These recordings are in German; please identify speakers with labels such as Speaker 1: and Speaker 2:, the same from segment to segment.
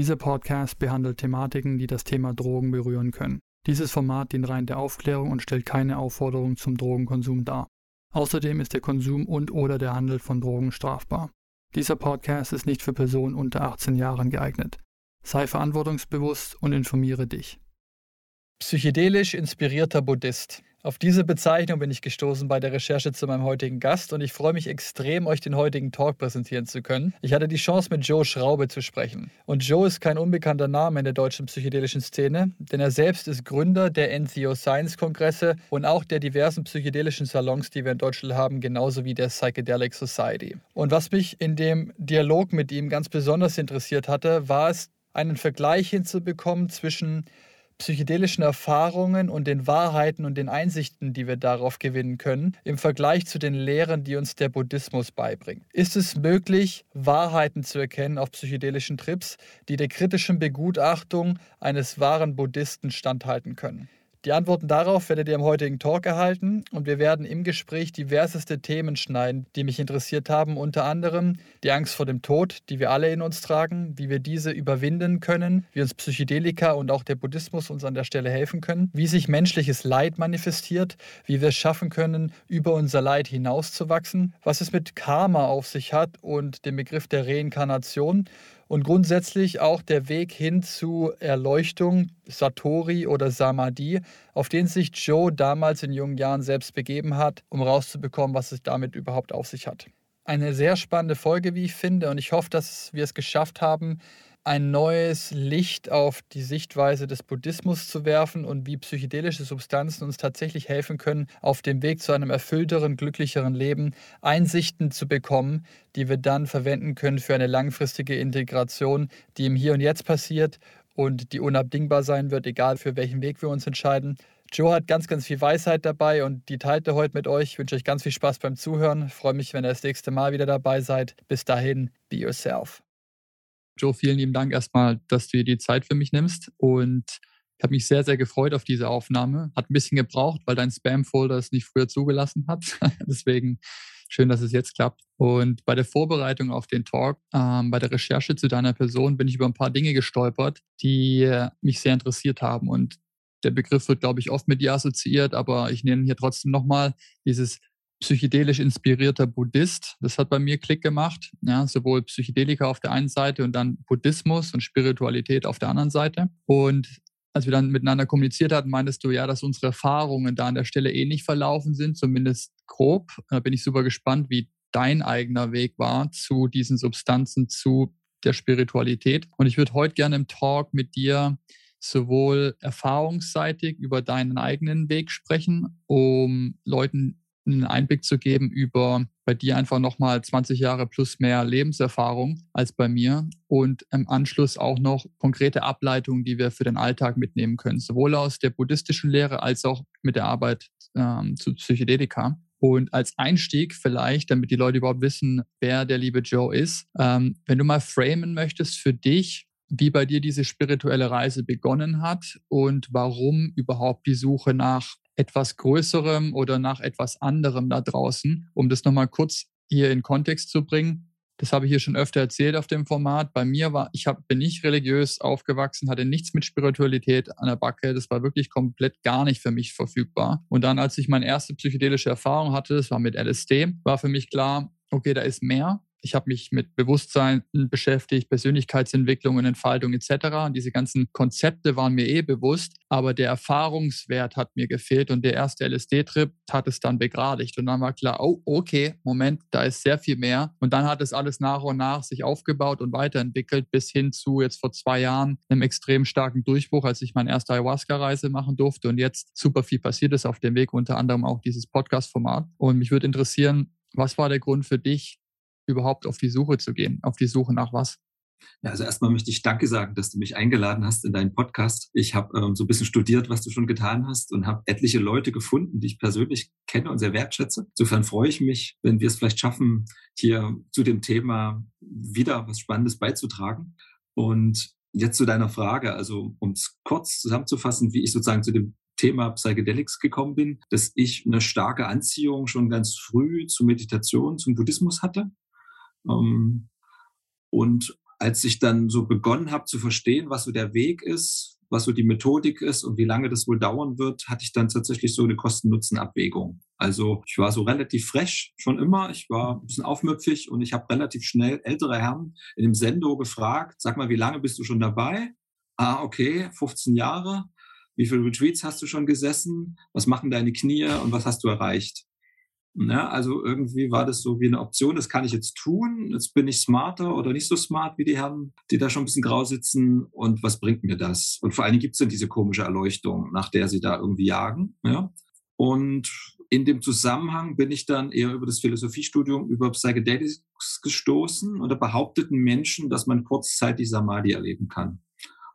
Speaker 1: Dieser Podcast behandelt Thematiken, die das Thema Drogen berühren können. Dieses Format dient rein der Aufklärung und stellt keine Aufforderung zum Drogenkonsum dar. Außerdem ist der Konsum und/oder der Handel von Drogen strafbar. Dieser Podcast ist nicht für Personen unter 18 Jahren geeignet. Sei verantwortungsbewusst und informiere dich. Psychedelisch inspirierter Buddhist. Auf diese Bezeichnung bin ich gestoßen bei der Recherche zu meinem heutigen Gast und ich freue mich extrem, euch den heutigen Talk präsentieren zu können. Ich hatte die Chance, mit Joe Schraube zu sprechen. Und Joe ist kein unbekannter Name in der deutschen psychedelischen Szene, denn er selbst ist Gründer der NCO Science Kongresse und auch der diversen psychedelischen Salons, die wir in Deutschland haben, genauso wie der Psychedelic Society. Und was mich in dem Dialog mit ihm ganz besonders interessiert hatte, war es, einen Vergleich hinzubekommen zwischen psychedelischen Erfahrungen und den Wahrheiten und den Einsichten, die wir darauf gewinnen können, im Vergleich zu den Lehren, die uns der Buddhismus beibringt. Ist es möglich, Wahrheiten zu erkennen auf psychedelischen Trips, die der kritischen Begutachtung eines wahren Buddhisten standhalten können? Die Antworten darauf werdet ihr im heutigen Talk erhalten und wir werden im Gespräch diverseste Themen schneiden, die mich interessiert haben, unter anderem die Angst vor dem Tod, die wir alle in uns tragen, wie wir diese überwinden können, wie uns Psychedelika und auch der Buddhismus uns an der Stelle helfen können, wie sich menschliches Leid manifestiert, wie wir es schaffen können, über unser Leid hinauszuwachsen, was es mit Karma auf sich hat und dem Begriff der Reinkarnation und grundsätzlich auch der Weg hin zu Erleuchtung, Satori oder Samadhi, auf den sich Joe damals in jungen Jahren selbst begeben hat, um rauszubekommen, was es damit überhaupt auf sich hat. Eine sehr spannende Folge, wie ich finde, und ich hoffe, dass wir es geschafft haben, ein neues Licht auf die Sichtweise des Buddhismus zu werfen und wie psychedelische Substanzen uns tatsächlich helfen können, auf dem Weg zu einem erfüllteren, glücklicheren Leben Einsichten zu bekommen, die wir dann verwenden können für eine langfristige Integration, die im Hier und Jetzt passiert und die unabdingbar sein wird, egal für welchen Weg wir uns entscheiden. Joe hat ganz, ganz viel Weisheit dabei und die teilt er heute mit euch. Ich wünsche euch ganz viel Spaß beim Zuhören. Ich freue mich, wenn ihr das nächste Mal wieder dabei seid. Bis dahin, be yourself. Joe, vielen lieben Dank erstmal, dass du dir die Zeit für mich nimmst. Und ich habe mich sehr, sehr gefreut auf diese Aufnahme. Hat ein bisschen gebraucht, weil dein Spam-Folder es nicht früher zugelassen hat. Deswegen schön, dass es jetzt klappt. Und bei der Vorbereitung auf den Talk, ähm, bei der Recherche zu deiner Person, bin ich über ein paar Dinge gestolpert, die mich sehr interessiert haben. Und der Begriff wird, glaube ich, oft mit dir assoziiert, aber ich nenne hier trotzdem nochmal dieses psychedelisch inspirierter Buddhist. Das hat bei mir Klick gemacht. Ja, sowohl Psychedelika auf der einen Seite und dann Buddhismus und Spiritualität auf der anderen Seite. Und als wir dann miteinander kommuniziert hatten, meintest du ja, dass unsere Erfahrungen da an der Stelle ähnlich verlaufen sind, zumindest grob. Da bin ich super gespannt, wie dein eigener Weg war zu diesen Substanzen, zu der Spiritualität. Und ich würde heute gerne im Talk mit dir sowohl erfahrungsseitig über deinen eigenen Weg sprechen, um Leuten einen Einblick zu geben über bei dir einfach nochmal 20 Jahre plus mehr Lebenserfahrung als bei mir und im Anschluss auch noch konkrete Ableitungen, die wir für den Alltag mitnehmen können, sowohl aus der buddhistischen Lehre als auch mit der Arbeit ähm, zu Psychedelika. Und als Einstieg vielleicht, damit die Leute überhaupt wissen, wer der liebe Joe ist, ähm, wenn du mal framen möchtest für dich, wie bei dir diese spirituelle Reise begonnen hat und warum überhaupt die Suche nach etwas Größerem oder nach etwas anderem da draußen, um das nochmal kurz hier in Kontext zu bringen. Das habe ich hier schon öfter erzählt auf dem Format. Bei mir war, ich hab, bin nicht religiös aufgewachsen, hatte nichts mit Spiritualität an der Backe. Das war wirklich komplett gar nicht für mich verfügbar. Und dann, als ich meine erste psychedelische Erfahrung hatte, das war mit LSD, war für mich klar, okay, da ist mehr. Ich habe mich mit Bewusstsein beschäftigt, Persönlichkeitsentwicklung und Entfaltung etc. Und diese ganzen Konzepte waren mir eh bewusst, aber der Erfahrungswert hat mir gefehlt und der erste LSD-Trip hat es dann begradigt. Und dann war klar, oh, okay, Moment, da ist sehr viel mehr. Und dann hat es alles nach und nach sich aufgebaut und weiterentwickelt bis hin zu jetzt vor zwei Jahren einem extrem starken Durchbruch, als ich meine erste Ayahuasca-Reise machen durfte und jetzt super viel passiert ist auf dem Weg, unter anderem auch dieses Podcast-Format. Und mich würde interessieren, was war der Grund für dich, überhaupt auf die Suche zu gehen? Auf die Suche nach was?
Speaker 2: Ja, also erstmal möchte ich Danke sagen, dass du mich eingeladen hast in deinen Podcast. Ich habe ähm, so ein bisschen studiert, was du schon getan hast und habe etliche Leute gefunden, die ich persönlich kenne und sehr wertschätze. Insofern freue ich mich, wenn wir es vielleicht schaffen, hier zu dem Thema wieder was Spannendes beizutragen. Und jetzt zu deiner Frage, also um es kurz zusammenzufassen, wie ich sozusagen zu dem Thema Psychedelics gekommen bin, dass ich eine starke Anziehung schon ganz früh zur Meditation, zum Buddhismus hatte. Ähm, und als ich dann so begonnen habe zu verstehen, was so der Weg ist, was so die Methodik ist und wie lange das wohl dauern wird, hatte ich dann tatsächlich so eine Kosten-Nutzen-Abwägung. Also ich war so relativ fresh schon immer. Ich war ein bisschen aufmüpfig und ich habe relativ schnell ältere Herren in dem Sendo gefragt, sag mal, wie lange bist du schon dabei? Ah, okay, 15 Jahre wie viele Retreats hast du schon gesessen, was machen deine Knie und was hast du erreicht. Ja, also irgendwie war das so wie eine Option, das kann ich jetzt tun, jetzt bin ich smarter oder nicht so smart wie die Herren, die da schon ein bisschen grau sitzen und was bringt mir das? Und vor allen Dingen gibt es denn diese komische Erleuchtung, nach der sie da irgendwie jagen. Ja? Und in dem Zusammenhang bin ich dann eher über das Philosophiestudium über Psychedelics gestoßen und da behaupteten Menschen, dass man kurzzeitig Samadhi erleben kann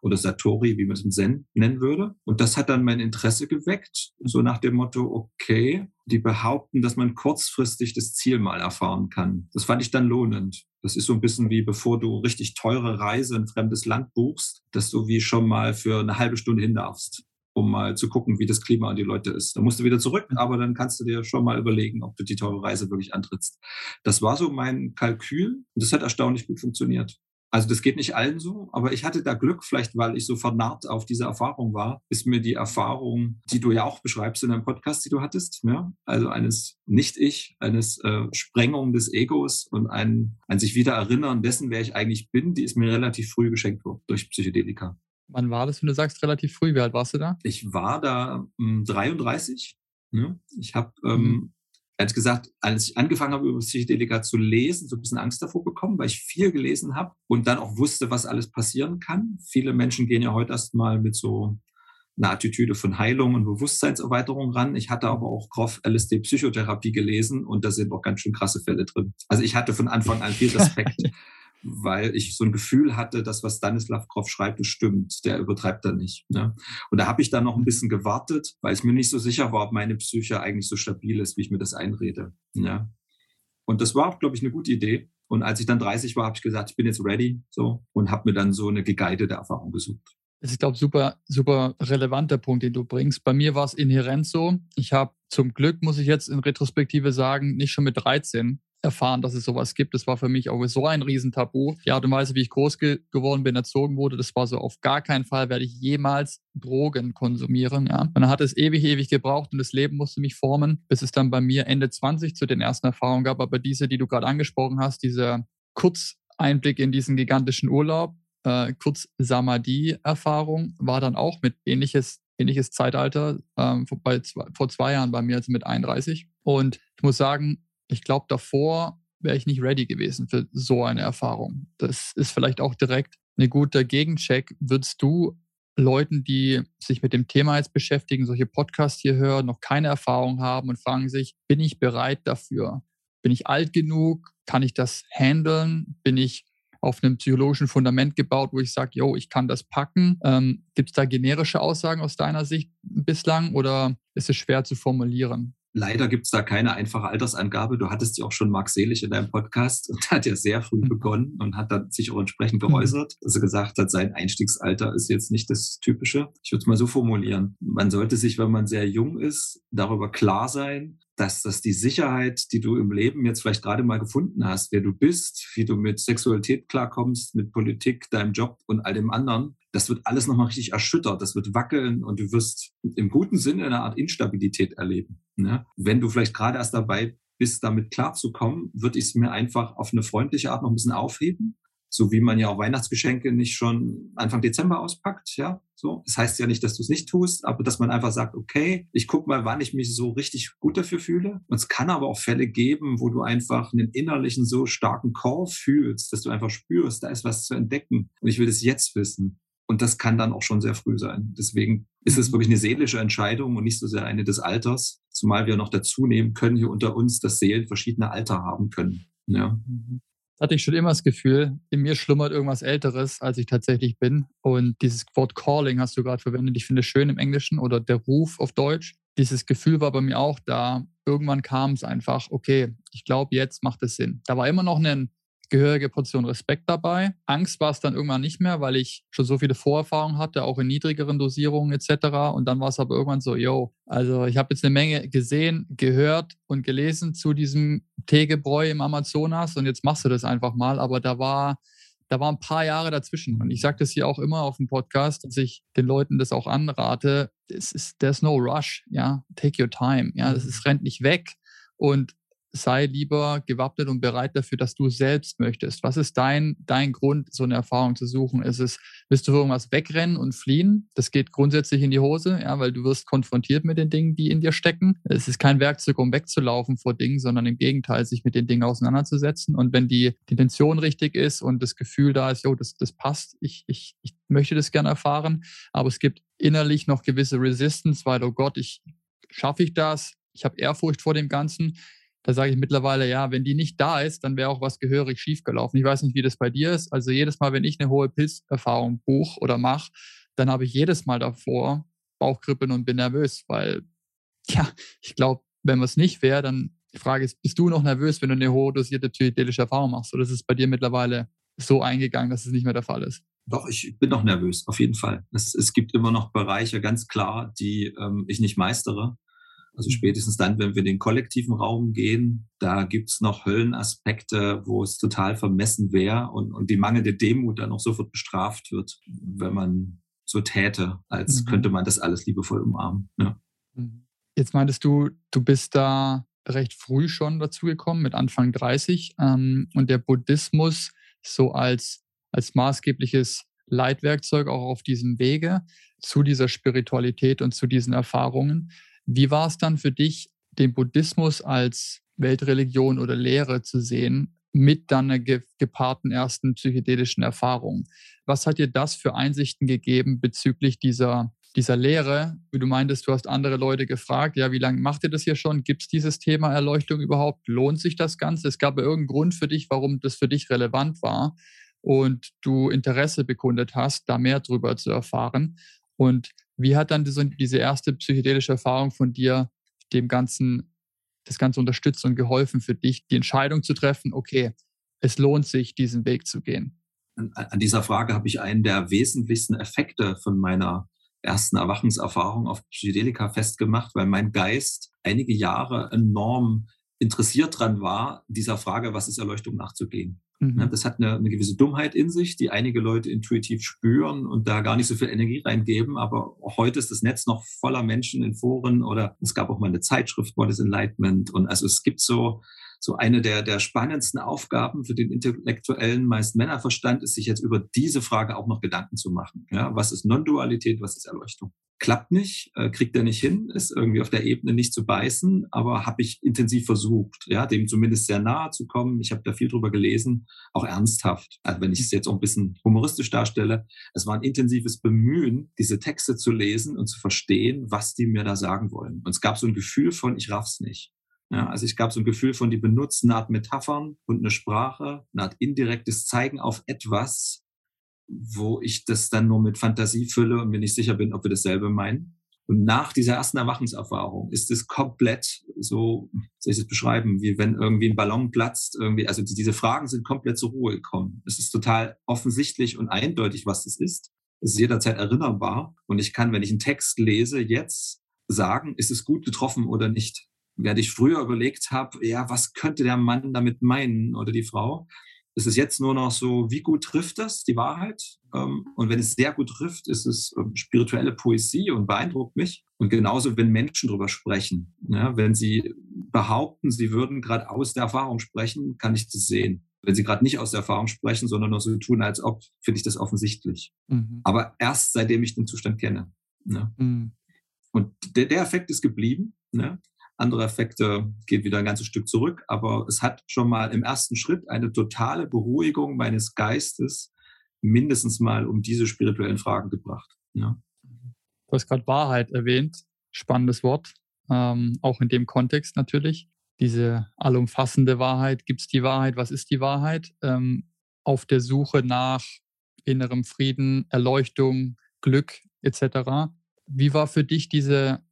Speaker 2: oder Satori, wie man es im Zen nennen würde. Und das hat dann mein Interesse geweckt, so nach dem Motto, okay, die behaupten, dass man kurzfristig das Ziel mal erfahren kann. Das fand ich dann lohnend. Das ist so ein bisschen wie bevor du richtig teure Reise in ein fremdes Land buchst, dass du wie schon mal für eine halbe Stunde hin darfst um mal zu gucken, wie das Klima und die Leute ist. Dann musst du wieder zurück, aber dann kannst du dir schon mal überlegen, ob du die teure Reise wirklich antrittst. Das war so mein Kalkül und das hat erstaunlich gut funktioniert. Also das geht nicht allen so, aber ich hatte da Glück, vielleicht weil ich so vernarrt auf diese Erfahrung war, ist mir die Erfahrung, die du ja auch beschreibst in deinem Podcast, die du hattest, ja? also eines Nicht-Ich, eines äh, Sprengung des Egos und ein, ein sich wieder erinnern dessen, wer ich eigentlich bin, die ist mir relativ früh geschenkt worden durch Psychedelika.
Speaker 1: Wann war das, wenn du sagst relativ früh? Wie alt warst du da?
Speaker 2: Ich war da ähm, 33. Ne? Ich habe ähm, mhm ehrlich gesagt, als ich angefangen habe, über Psychedelika zu lesen, so ein bisschen Angst davor bekommen, weil ich viel gelesen habe und dann auch wusste, was alles passieren kann. Viele Menschen gehen ja heute erstmal mit so einer Attitüde von Heilung und Bewusstseinserweiterung ran. Ich hatte aber auch Groff LSD Psychotherapie gelesen und da sind auch ganz schön krasse Fälle drin. Also ich hatte von Anfang an viel Respekt weil ich so ein Gefühl hatte, dass was Stanislav Grof schreibt, das stimmt. Der übertreibt da nicht. Ne? Und da habe ich dann noch ein bisschen gewartet, weil ich mir nicht so sicher war, ob meine Psyche eigentlich so stabil ist, wie ich mir das einrede. Ne? Und das war glaube ich, eine gute Idee. Und als ich dann 30 war, habe ich gesagt, ich bin jetzt ready, so und habe mir dann so eine geguidete Erfahrung gesucht.
Speaker 1: Das ist, glaube ich, super, super relevanter Punkt, den du bringst. Bei mir war es inhärent so. Ich habe zum Glück, muss ich jetzt in Retrospektive sagen, nicht schon mit 13 erfahren, dass es sowas gibt. Das war für mich auch so ein Riesentabu. Die Art und Weise, wie ich groß ge geworden bin, erzogen wurde, das war so auf gar keinen Fall werde ich jemals Drogen konsumieren. Ja. Dann hat es ewig, ewig gebraucht und das Leben musste mich formen, bis es dann bei mir Ende 20 zu den ersten Erfahrungen gab. Aber diese, die du gerade angesprochen hast, dieser Kurzeinblick in diesen gigantischen Urlaub, äh, kurz Samadhi-Erfahrung, war dann auch mit ähnliches ähnliches Zeitalter ähm, vor, bei, vor zwei Jahren bei mir, also mit 31. Und ich muss sagen, ich glaube, davor wäre ich nicht ready gewesen für so eine Erfahrung. Das ist vielleicht auch direkt ein guter Gegencheck. Würdest du Leuten, die sich mit dem Thema jetzt beschäftigen, solche Podcasts hier hören, noch keine Erfahrung haben und fragen sich, bin ich bereit dafür? Bin ich alt genug? Kann ich das handeln? Bin ich auf einem psychologischen Fundament gebaut, wo ich sage, yo, ich kann das packen? Ähm, Gibt es da generische Aussagen aus deiner Sicht bislang oder ist es schwer zu formulieren?
Speaker 2: Leider gibt es da keine einfache Altersangabe. Du hattest ja auch schon Marc Selig in deinem Podcast und hat ja sehr früh mhm. begonnen und hat dann sich auch entsprechend mhm. geäußert, dass er gesagt hat, sein Einstiegsalter ist jetzt nicht das Typische. Ich würde es mal so formulieren. Man sollte sich, wenn man sehr jung ist, darüber klar sein, dass das die Sicherheit, die du im Leben jetzt vielleicht gerade mal gefunden hast, wer du bist, wie du mit Sexualität klarkommst, mit Politik, deinem Job und all dem anderen, das wird alles nochmal richtig erschüttert, das wird wackeln und du wirst im guten Sinne eine Art Instabilität erleben. Ne? Wenn du vielleicht gerade erst dabei bis damit klarzukommen, würde ich es mir einfach auf eine freundliche Art noch ein bisschen aufheben so wie man ja auch Weihnachtsgeschenke nicht schon Anfang Dezember auspackt, ja, so. Das heißt ja nicht, dass du es nicht tust, aber dass man einfach sagt, okay, ich guck mal, wann ich mich so richtig gut dafür fühle. Und es kann aber auch Fälle geben, wo du einfach einen innerlichen so starken Call fühlst, dass du einfach spürst, da ist was zu entdecken und ich will das jetzt wissen. Und das kann dann auch schon sehr früh sein. Deswegen ist es mhm. wirklich eine seelische Entscheidung und nicht so sehr eine des Alters. Zumal wir noch dazu nehmen können hier unter uns, dass Seelen verschiedene Alter haben können. Ja.
Speaker 1: Mhm hatte ich schon immer das Gefühl, in mir schlummert irgendwas Älteres, als ich tatsächlich bin. Und dieses Wort Calling hast du gerade verwendet. Ich finde es schön im Englischen oder der Ruf auf Deutsch. Dieses Gefühl war bei mir auch da. Irgendwann kam es einfach, okay, ich glaube, jetzt macht es Sinn. Da war immer noch ein gehörige Portion Respekt dabei. Angst war es dann irgendwann nicht mehr, weil ich schon so viele Vorerfahrungen hatte, auch in niedrigeren Dosierungen etc. Und dann war es aber irgendwann so, yo, also ich habe jetzt eine Menge gesehen, gehört und gelesen zu diesem Teegebräu im Amazonas und jetzt machst du das einfach mal. Aber da war da waren ein paar Jahre dazwischen. Und ich sage das hier auch immer auf dem Podcast, dass ich den Leuten das auch anrate. Es ist, there's no rush, ja. Take your time. Ja, das ist, rennt nicht weg. Und sei lieber gewappnet und bereit dafür, dass du selbst möchtest. Was ist dein, dein Grund, so eine Erfahrung zu suchen? Ist es, willst du irgendwas wegrennen und fliehen? Das geht grundsätzlich in die Hose, ja, weil du wirst konfrontiert mit den Dingen, die in dir stecken. Es ist kein Werkzeug, um wegzulaufen vor Dingen, sondern im Gegenteil, sich mit den Dingen auseinanderzusetzen. Und wenn die, die Intention richtig ist und das Gefühl da ist, jo, das, das passt, ich, ich, ich möchte das gerne erfahren, aber es gibt innerlich noch gewisse Resistance, weil, oh Gott, ich schaffe ich das? Ich habe Ehrfurcht vor dem Ganzen da sage ich mittlerweile, ja, wenn die nicht da ist, dann wäre auch was gehörig schiefgelaufen. Ich weiß nicht, wie das bei dir ist. Also jedes Mal, wenn ich eine hohe Pilzerfahrung buche oder mache, dann habe ich jedes Mal davor Bauchkribbeln und bin nervös, weil, ja, ich glaube, wenn es nicht wäre, dann die Frage ist, bist du noch nervös, wenn du eine hohe dosierte psychedelische Erfahrung machst? Oder ist es bei dir mittlerweile so eingegangen, dass es nicht mehr der Fall ist?
Speaker 2: Doch, ich bin noch nervös, auf jeden Fall. Es, es gibt immer noch Bereiche, ganz klar, die ähm, ich nicht meistere. Also spätestens dann, wenn wir in den kollektiven Raum gehen, da gibt's noch Höllenaspekte, wo es total vermessen wäre und, und die mangelnde Demut dann auch sofort bestraft wird, wenn man so täte, als mhm. könnte man das alles liebevoll umarmen. Ja.
Speaker 1: Mhm. Jetzt meintest du, du bist da recht früh schon dazugekommen, mit Anfang 30, ähm, und der Buddhismus so als, als maßgebliches Leitwerkzeug auch auf diesem Wege zu dieser Spiritualität und zu diesen Erfahrungen. Wie war es dann für dich, den Buddhismus als Weltreligion oder Lehre zu sehen, mit dann einer gepaarten ersten psychedelischen Erfahrung? Was hat dir das für Einsichten gegeben bezüglich dieser, dieser Lehre? Wie du meintest, du hast andere Leute gefragt, ja, wie lange macht ihr das hier schon? Gibt es dieses Thema Erleuchtung überhaupt? Lohnt sich das Ganze? Es gab irgendeinen Grund für dich, warum das für dich relevant war und du Interesse bekundet hast, da mehr drüber zu erfahren. Und wie hat dann diese, diese erste psychedelische Erfahrung von dir dem Ganzen, das Ganze unterstützt und geholfen für dich, die Entscheidung zu treffen, okay, es lohnt sich, diesen Weg zu gehen?
Speaker 2: An, dieser Frage habe ich einen der wesentlichsten Effekte von meiner ersten Erwachenserfahrung auf Psychedelika festgemacht, weil mein Geist einige Jahre enorm interessiert dran war, dieser Frage, was ist Erleuchtung nachzugehen. Mhm. Das hat eine, eine, gewisse Dummheit in sich, die einige Leute intuitiv spüren und da gar nicht so viel Energie reingeben. Aber heute ist das Netz noch voller Menschen in Foren oder es gab auch mal eine Zeitschrift, What is Enlightenment. Und also es gibt so, so eine der, der spannendsten Aufgaben für den intellektuellen, meist Männerverstand, ist sich jetzt über diese Frage auch noch Gedanken zu machen. Ja, was ist Non-Dualität, was ist Erleuchtung? klappt nicht, äh, kriegt er nicht hin, ist irgendwie auf der Ebene nicht zu beißen, aber habe ich intensiv versucht, ja, dem zumindest sehr nahe zu kommen. Ich habe da viel drüber gelesen, auch ernsthaft. Also wenn ich es jetzt auch ein bisschen humoristisch darstelle, es war ein intensives Bemühen, diese Texte zu lesen und zu verstehen, was die mir da sagen wollen. Und es gab so ein Gefühl von, ich raff's nicht. Ja, also ich gab so ein Gefühl von, die benutzen eine Art Metaphern und eine Sprache, eine Art indirektes Zeigen auf etwas, wo ich das dann nur mit Fantasie fülle und mir nicht sicher bin, ob wir dasselbe meinen. Und nach dieser ersten Erwachenserfahrung ist es komplett so, soll ich es beschreiben, wie wenn irgendwie ein Ballon platzt, irgendwie, also die, diese Fragen sind komplett zur Ruhe gekommen. Es ist total offensichtlich und eindeutig, was das ist. Es ist jederzeit erinnerbar. Und ich kann, wenn ich einen Text lese, jetzt sagen, ist es gut getroffen oder nicht. Während ich früher überlegt habe, ja, was könnte der Mann damit meinen oder die Frau, es ist jetzt nur noch so, wie gut trifft das die Wahrheit? Ähm, und wenn es sehr gut trifft, ist es ähm, spirituelle Poesie und beeindruckt mich. Und genauso, wenn Menschen darüber sprechen. Ja, wenn sie behaupten, sie würden gerade aus der Erfahrung sprechen, kann ich das sehen. Wenn sie gerade nicht aus der Erfahrung sprechen, sondern nur so tun, als ob, finde ich das offensichtlich. Mhm. Aber erst seitdem ich den Zustand kenne. Ne? Mhm. Und der, der Effekt ist geblieben. Ne? Andere Effekte geht wieder ein ganzes Stück zurück, aber es hat schon mal im ersten Schritt eine totale Beruhigung meines Geistes mindestens mal um diese spirituellen Fragen gebracht. Ja.
Speaker 1: Du hast gerade Wahrheit erwähnt, spannendes Wort, ähm, auch in dem Kontext natürlich. Diese allumfassende Wahrheit, gibt es die Wahrheit, was ist die Wahrheit? Ähm, auf der Suche nach innerem Frieden, Erleuchtung, Glück etc. Wie war für dich diese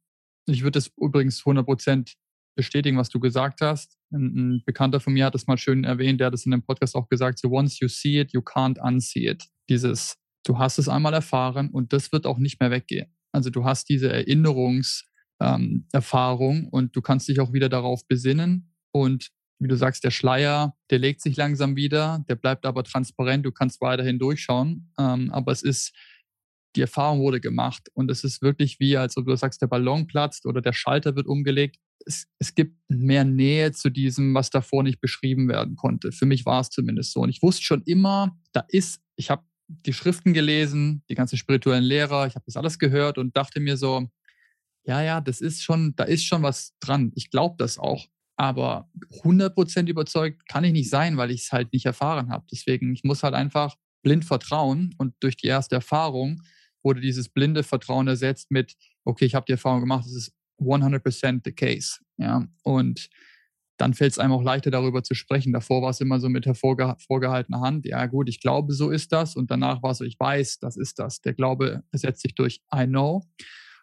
Speaker 1: ich würde es übrigens 100% bestätigen, was du gesagt hast. Ein, ein, Bekannter von mir hat das mal schön erwähnt, der hat das in dem Podcast auch gesagt, so once you see it, you can't unsee it. Dieses, du hast es einmal erfahren und das wird auch nicht mehr weggehen. Also du hast diese Erinnerungserfahrung ähm, und du kannst dich auch wieder darauf besinnen und wie du sagst, der Schleier, der legt sich langsam wieder, der bleibt aber transparent, du kannst weiterhin durchschauen, ähm, aber es ist die Erfahrung wurde gemacht und es ist wirklich wie, als ob du sagst, der Ballon platzt oder der Schalter wird umgelegt. Es, es gibt mehr Nähe zu diesem, was davor nicht beschrieben werden konnte. Für mich war es zumindest so. Und ich wusste schon immer, da ist, ich habe die Schriften gelesen, die ganzen spirituellen Lehrer, ich habe das alles gehört und dachte mir so, ja, ja, das ist schon, da ist schon was dran. Ich glaube das auch. Aber 100% überzeugt kann ich nicht sein, weil ich es halt nicht erfahren habe. Deswegen, ich muss halt einfach blind vertrauen und durch die erste Erfahrung wurde dieses blinde Vertrauen ersetzt mit, okay, ich habe die Erfahrung gemacht, es ist 100% the case. Ja, und dann fällt es einem auch leichter darüber zu sprechen. Davor war es immer so mit hervorge vorgehaltener Hand. Ja, gut, ich glaube, so ist das. Und danach war es so, ich weiß, das ist das. Der Glaube ersetzt sich durch I know.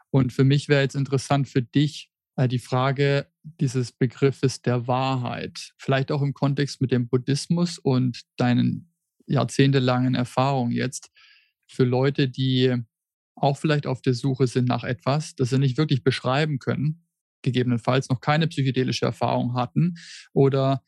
Speaker 1: Und für mich wäre jetzt interessant für dich äh, die Frage dieses Begriffes der Wahrheit. Vielleicht auch im Kontext mit dem Buddhismus und deinen jahrzehntelangen Erfahrungen jetzt für Leute, die auch vielleicht auf der Suche sind nach etwas, das sie nicht wirklich beschreiben können, gegebenenfalls noch keine psychedelische Erfahrung hatten oder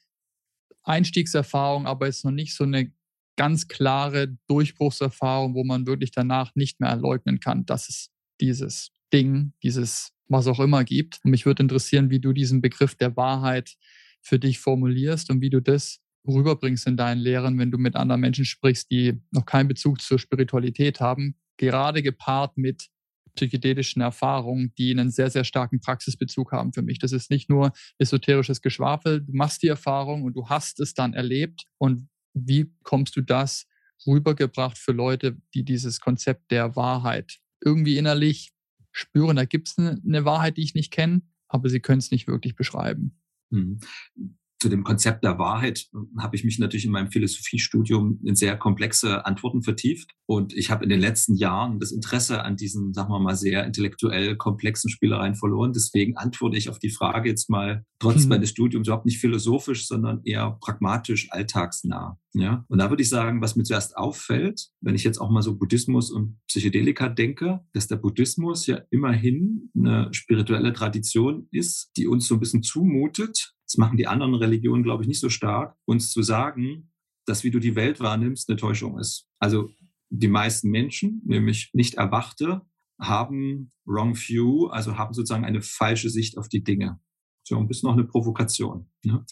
Speaker 1: Einstiegserfahrung, aber jetzt noch nicht so eine ganz klare Durchbruchserfahrung, wo man wirklich danach nicht mehr leugnen kann, dass es dieses Ding, dieses was auch immer gibt. Und mich würde interessieren, wie du diesen Begriff der Wahrheit für dich formulierst und wie du das rüberbringst in deinen Lehren, wenn du mit anderen Menschen sprichst, die noch keinen Bezug zur Spiritualität haben, gerade gepaart mit psychedelischen Erfahrungen, die einen sehr, sehr starken Praxisbezug haben für mich. Das ist nicht nur esoterisches Geschwafel, du machst die Erfahrung und du hast es dann erlebt. Und wie kommst du das rübergebracht für Leute, die dieses Konzept der Wahrheit irgendwie innerlich spüren? Da gibt es eine Wahrheit, die ich nicht kenne, aber sie können es nicht wirklich beschreiben.
Speaker 2: Zu dem Konzept der Wahrheit habe ich mich natürlich in meinem Philosophiestudium in sehr komplexe Antworten vertieft. Und ich habe in den letzten Jahren das Interesse an diesen, sagen wir mal, sehr intellektuell komplexen Spielereien verloren. Deswegen antworte ich auf die Frage jetzt mal trotz mhm. meines Studiums überhaupt nicht philosophisch, sondern eher pragmatisch, alltagsnah. Ja, und da würde ich sagen, was mir zuerst auffällt, wenn ich jetzt auch mal so Buddhismus und Psychedelika denke, dass der Buddhismus ja immerhin eine spirituelle Tradition ist, die uns so ein bisschen zumutet, das machen die anderen Religionen, glaube ich, nicht so stark, uns zu sagen, dass wie du die Welt wahrnimmst, eine Täuschung ist. Also die meisten Menschen, nämlich nicht Erwachte, haben wrong view, also haben sozusagen eine falsche Sicht auf die Dinge. So ein bisschen noch eine Provokation. Ne?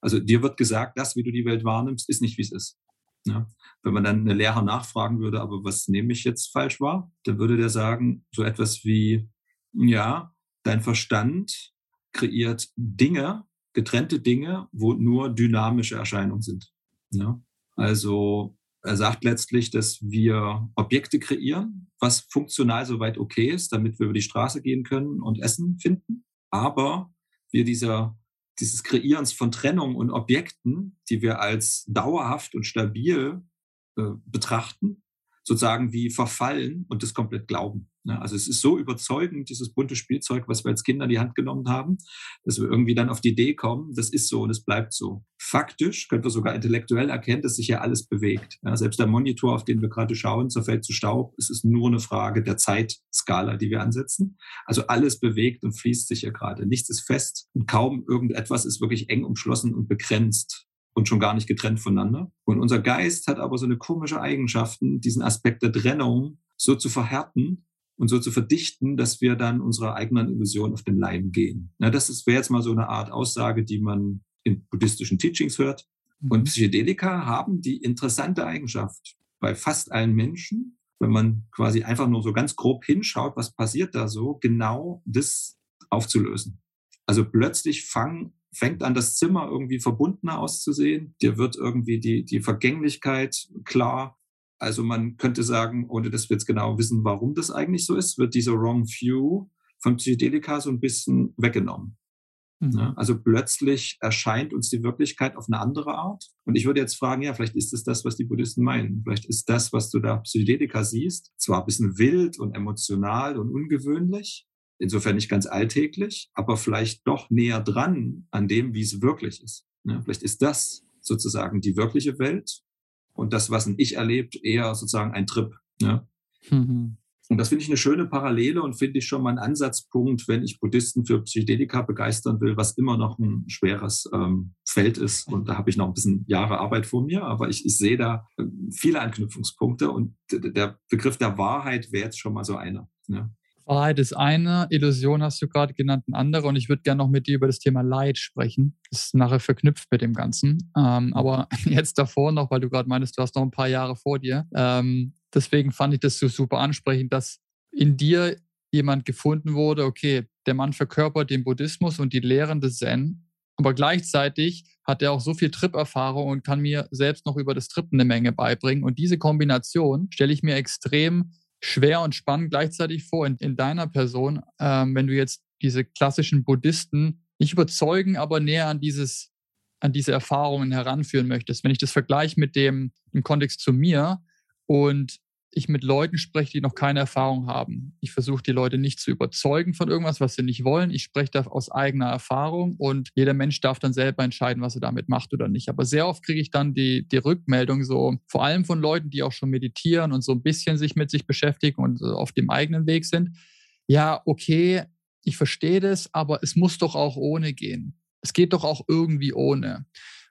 Speaker 2: Also dir wird gesagt, das, wie du die Welt wahrnimmst, ist nicht, wie es ist. Ja? Wenn man dann eine Lehrer nachfragen würde, aber was nehme ich jetzt falsch wahr, dann würde der sagen, so etwas wie, ja, dein Verstand kreiert Dinge, getrennte Dinge, wo nur dynamische Erscheinungen sind. Ja? Also er sagt letztlich, dass wir Objekte kreieren, was funktional soweit okay ist, damit wir über die Straße gehen können und Essen finden. Aber wir dieser, dieses Kreierens von Trennung und Objekten, die wir als dauerhaft und stabil äh, betrachten, sozusagen wie verfallen und das komplett glauben. Ja, also es ist so überzeugend, dieses bunte Spielzeug, was wir als Kinder in die Hand genommen haben, dass wir irgendwie dann auf die Idee kommen, das ist so und es bleibt so. Faktisch können wir sogar intellektuell erkennen, dass sich ja alles bewegt. Selbst der Monitor, auf den wir gerade schauen, zerfällt zu Staub. Es ist nur eine Frage der Zeitskala, die wir ansetzen. Also alles bewegt und fließt sich ja gerade. Nichts ist fest und kaum irgendetwas ist wirklich eng umschlossen und begrenzt. Und schon gar nicht getrennt voneinander. Und unser Geist hat aber so eine komische Eigenschaften, diesen Aspekt der Trennung so zu verhärten und so zu verdichten, dass wir dann unserer eigenen Illusion auf den Leim gehen. Ja, das wäre jetzt mal so eine Art Aussage, die man in buddhistischen Teachings hört. Und mhm. Psychedelika haben die interessante Eigenschaft bei fast allen Menschen, wenn man quasi einfach nur so ganz grob hinschaut, was passiert da so, genau das aufzulösen. Also plötzlich fang, fängt an, das Zimmer irgendwie verbundener auszusehen. Dir wird irgendwie die, die Vergänglichkeit klar. Also man könnte sagen, ohne dass wir jetzt genau wissen, warum das eigentlich so ist, wird dieser Wrong View von Psychedelika so ein bisschen weggenommen. Mhm. Also plötzlich erscheint uns die Wirklichkeit auf eine andere Art. Und ich würde jetzt fragen, ja, vielleicht ist es das, was die Buddhisten meinen. Vielleicht ist das, was du da Psychedelika siehst, zwar ein bisschen wild und emotional und ungewöhnlich, insofern nicht ganz alltäglich, aber vielleicht doch näher dran an dem, wie es wirklich ist. Ja, vielleicht ist das sozusagen die wirkliche Welt und das, was ein Ich erlebt, eher sozusagen ein Trip. Ja? Mhm. Und das finde ich eine schöne Parallele und finde ich schon mal einen Ansatzpunkt, wenn ich Buddhisten für Psychedelika begeistern will, was immer noch ein schweres ähm, Feld ist. Und da habe ich noch ein bisschen Jahre Arbeit vor mir, aber ich, ich sehe da äh, viele Anknüpfungspunkte und der Begriff der Wahrheit wäre jetzt schon mal so einer. Ja.
Speaker 1: Wahrheit ist eine, Illusion hast du gerade genannt, eine andere. Und ich würde gerne noch mit dir über das Thema Leid sprechen. Das ist nachher verknüpft mit dem Ganzen. Ähm, aber jetzt davor noch, weil du gerade meinst, du hast noch ein paar Jahre vor dir. Ähm, deswegen fand ich das so super ansprechend, dass in dir jemand gefunden wurde, okay, der Mann verkörpert den Buddhismus und die Lehren des Zen, aber gleichzeitig hat er auch so viel Trip-Erfahrung und kann mir selbst noch über das Trippen eine Menge beibringen. Und diese Kombination stelle ich mir extrem schwer und spannend gleichzeitig vor in, in deiner Person, ähm, wenn du jetzt diese klassischen Buddhisten nicht überzeugen, aber näher an dieses an diese Erfahrungen heranführen möchtest. Wenn ich das vergleiche mit dem im Kontext zu mir, und ich mit Leuten spreche, die noch keine Erfahrung haben. Ich versuche die Leute nicht zu überzeugen von irgendwas, was sie nicht wollen. Ich spreche da aus eigener Erfahrung und jeder Mensch darf dann selber entscheiden, was er damit macht oder nicht. Aber sehr oft kriege ich dann die, die Rückmeldung so, vor allem von Leuten, die auch schon meditieren und so ein bisschen sich mit sich beschäftigen und auf dem eigenen Weg sind. Ja, okay, ich verstehe das, aber es muss doch auch ohne gehen. Es geht doch auch irgendwie ohne.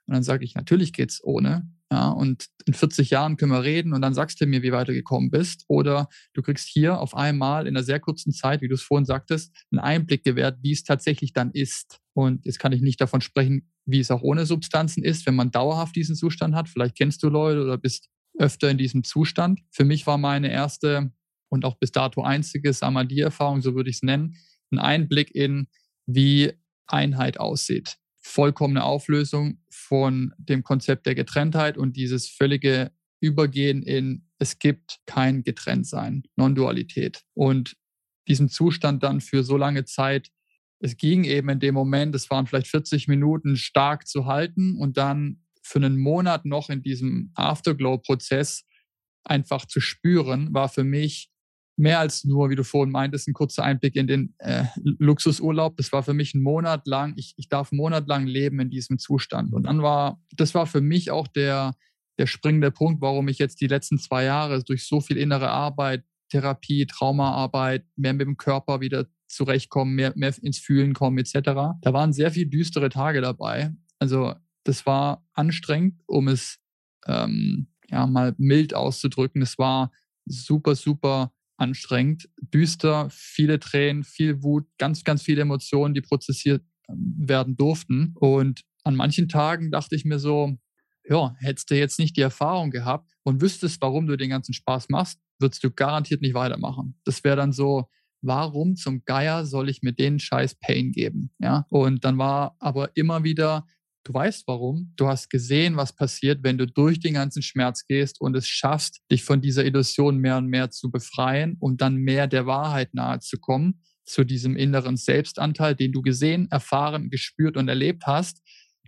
Speaker 1: Und dann sage ich, natürlich geht's ohne. Ja, und in 40 Jahren können wir reden und dann sagst du mir, wie weit du gekommen bist. Oder du kriegst hier auf einmal in einer sehr kurzen Zeit, wie du es vorhin sagtest, einen Einblick gewährt, wie es tatsächlich dann ist. Und jetzt kann ich nicht davon sprechen, wie es auch ohne Substanzen ist, wenn man dauerhaft diesen Zustand hat. Vielleicht kennst du Leute oder bist öfter in diesem Zustand. Für mich war meine erste und auch bis dato einzige Samadhi-Erfahrung, so würde ich es nennen, ein Einblick in, wie Einheit aussieht vollkommene Auflösung von dem Konzept der Getrenntheit und dieses völlige Übergehen in es gibt kein Getrenntsein, Non-Dualität. Und diesen Zustand dann für so lange Zeit, es ging eben in dem Moment, es waren vielleicht 40 Minuten stark zu halten und dann für einen Monat noch in diesem Afterglow-Prozess einfach zu spüren, war für mich mehr als nur, wie du vorhin meintest, ein kurzer Einblick in den äh, Luxusurlaub. Das war für mich ein Monat lang. Ich, ich darf einen Monat lang leben in diesem Zustand. Und dann war, das war für mich auch der, der springende Punkt, warum ich jetzt die letzten zwei Jahre durch so viel innere Arbeit, Therapie, Traumaarbeit, mehr mit dem Körper wieder zurechtkommen, mehr, mehr ins Fühlen kommen, etc. Da waren sehr viele düstere Tage dabei. Also das war anstrengend, um es ähm, ja mal mild auszudrücken. Es war super, super anstrengend, düster, viele Tränen, viel Wut, ganz, ganz viele Emotionen, die prozessiert ähm, werden durften. Und an manchen Tagen dachte ich mir so, ja, hättest du jetzt nicht die Erfahrung gehabt und wüsstest, warum du den ganzen Spaß machst, würdest du garantiert nicht weitermachen. Das wäre dann so, warum zum Geier soll ich mir den scheiß Pain geben? Ja. Und dann war aber immer wieder Du weißt warum. Du hast gesehen, was passiert, wenn du durch den ganzen Schmerz gehst und es schaffst, dich von dieser Illusion mehr und mehr zu befreien und dann mehr der Wahrheit nahe zu kommen, zu diesem inneren Selbstanteil, den du gesehen, erfahren, gespürt und erlebt hast,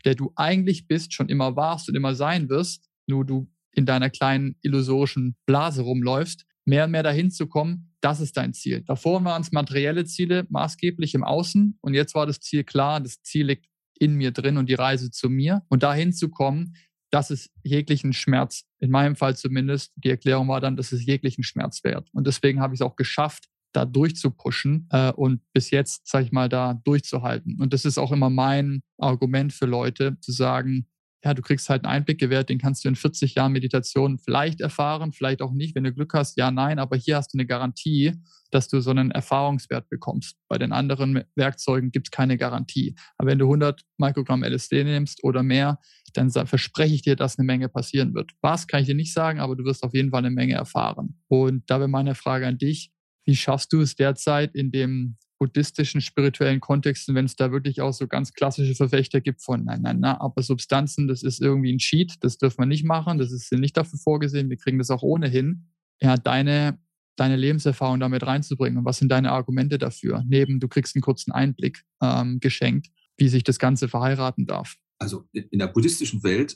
Speaker 1: der du eigentlich bist, schon immer warst und immer sein wirst, nur du in deiner kleinen illusorischen Blase rumläufst, mehr und mehr dahin zu kommen, das ist dein Ziel. Davor waren es materielle Ziele, maßgeblich im Außen und jetzt war das Ziel klar, das Ziel liegt in mir drin und die Reise zu mir und dahin zu kommen, dass es jeglichen Schmerz, in meinem Fall zumindest, die Erklärung war dann, dass es jeglichen Schmerz wert. Und deswegen habe ich es auch geschafft, da durchzupushen äh, und bis jetzt, sage ich mal, da durchzuhalten. Und das ist auch immer mein Argument für Leute, zu sagen, ja, du kriegst halt einen Einblick gewährt, den kannst du in 40 Jahren Meditation vielleicht erfahren, vielleicht auch nicht, wenn du Glück hast, ja, nein, aber hier hast du eine Garantie, dass du so einen Erfahrungswert bekommst. Bei den anderen Werkzeugen gibt es keine Garantie. Aber wenn du 100 Mikrogramm LSD nimmst oder mehr, dann verspreche ich dir, dass eine Menge passieren wird. Was kann ich dir nicht sagen, aber du wirst auf jeden Fall eine Menge erfahren. Und da wäre meine Frage an dich, wie schaffst du es derzeit in dem buddhistischen, spirituellen Kontexten, wenn es da wirklich auch so ganz klassische Verfechter gibt von, nein, nein, nein, aber Substanzen, das ist irgendwie ein Cheat, das dürfen wir nicht machen, das ist nicht dafür vorgesehen, wir kriegen das auch ohnehin. Ja, deine, deine Lebenserfahrung damit reinzubringen und was sind deine Argumente dafür? Neben, du kriegst einen kurzen Einblick ähm, geschenkt, wie sich das Ganze verheiraten darf.
Speaker 2: Also in der buddhistischen Welt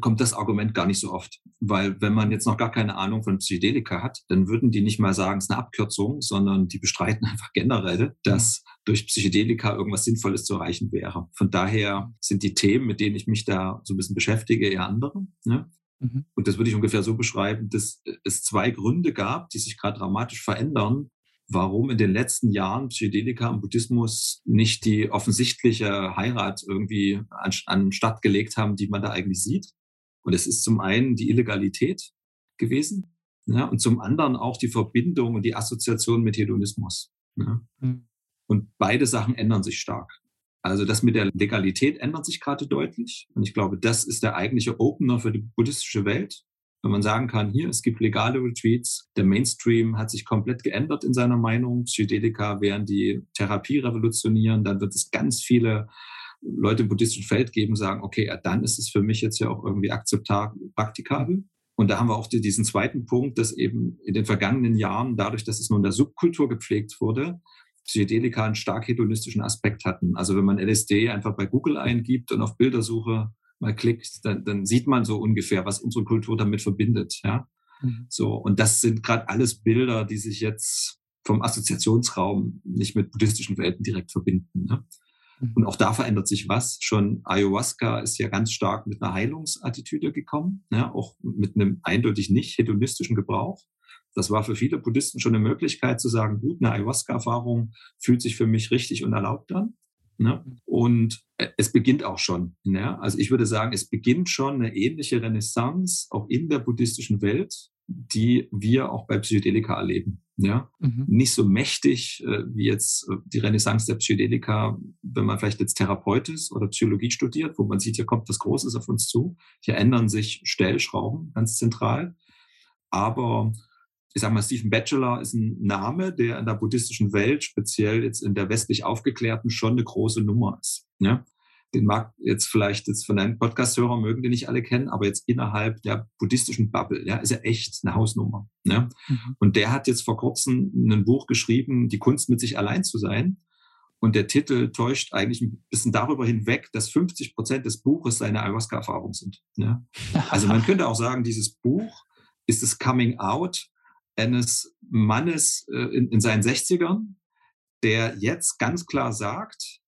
Speaker 2: kommt das Argument gar nicht so oft. Weil wenn man jetzt noch gar keine Ahnung von Psychedelika hat, dann würden die nicht mal sagen, es ist eine Abkürzung, sondern die bestreiten einfach generell, dass durch Psychedelika irgendwas Sinnvolles zu erreichen wäre. Von daher sind die Themen, mit denen ich mich da so ein bisschen beschäftige, eher andere. Ne? Mhm. Und das würde ich ungefähr so beschreiben, dass es zwei Gründe gab, die sich gerade dramatisch verändern, warum in den letzten Jahren Psychedelika im Buddhismus nicht die offensichtliche Heirat irgendwie an, an Stadt gelegt haben, die man da eigentlich sieht. Und es ist zum einen die Illegalität gewesen ja, und zum anderen auch die Verbindung und die Assoziation mit Hedonismus. Ja. Mhm. Und beide Sachen ändern sich stark. Also das mit der Legalität ändert sich gerade deutlich. Und ich glaube, das ist der eigentliche Opener für die buddhistische Welt. Wenn man sagen kann, hier, es gibt legale Retreats, der Mainstream hat sich komplett geändert in seiner Meinung, Psychedelika werden die Therapie revolutionieren, dann wird es ganz viele Leute im buddhistischen Feld geben, sagen, okay, ja, dann ist es für mich jetzt ja auch irgendwie akzeptabel, praktikabel. Und da haben wir auch diesen zweiten Punkt, dass eben in den vergangenen Jahren, dadurch, dass es nur in der Subkultur gepflegt wurde, Psychedelika einen stark hedonistischen Aspekt hatten. Also wenn man LSD einfach bei Google eingibt und auf Bildersuche mal klickt, dann, dann sieht man so ungefähr, was unsere Kultur damit verbindet. Ja, mhm. so und das sind gerade alles Bilder, die sich jetzt vom Assoziationsraum nicht mit buddhistischen Welten direkt verbinden. Ne? Und auch da verändert sich was. Schon Ayahuasca ist ja ganz stark mit einer Heilungsattitüde gekommen, ja, auch mit einem eindeutig nicht hedonistischen Gebrauch. Das war für viele Buddhisten schon eine Möglichkeit zu sagen, gut, eine Ayahuasca-Erfahrung fühlt sich für mich richtig und erlaubt an. Ne? Und äh, es beginnt auch schon. Ne? Also ich würde sagen, es beginnt schon eine ähnliche Renaissance auch in der buddhistischen Welt, die wir auch bei Psychedelika erleben. Ja, mhm. nicht so mächtig äh, wie jetzt äh, die Renaissance der Psychedelika, wenn man vielleicht jetzt Therapeut ist oder Psychologie studiert, wo man sieht, hier kommt was Großes auf uns zu. Hier ändern sich Stellschrauben ganz zentral. Aber ich sage mal, Stephen Batchelor ist ein Name, der in der buddhistischen Welt, speziell jetzt in der westlich aufgeklärten, schon eine große Nummer ist. Ja? Den mag jetzt vielleicht jetzt von deinen Podcast-Hörern mögen die nicht alle kennen, aber jetzt innerhalb der buddhistischen Bubble, ja, ist er echt eine Hausnummer. Ja? Mhm. Und der hat jetzt vor kurzem ein Buch geschrieben, Die Kunst mit sich allein zu sein. Und der Titel täuscht eigentlich ein bisschen darüber hinweg, dass 50 Prozent des Buches seine Ayahuasca-Erfahrung sind. Ja? Also man könnte auch sagen, dieses Buch ist das Coming Out eines Mannes äh, in, in seinen 60ern, der jetzt ganz klar sagt,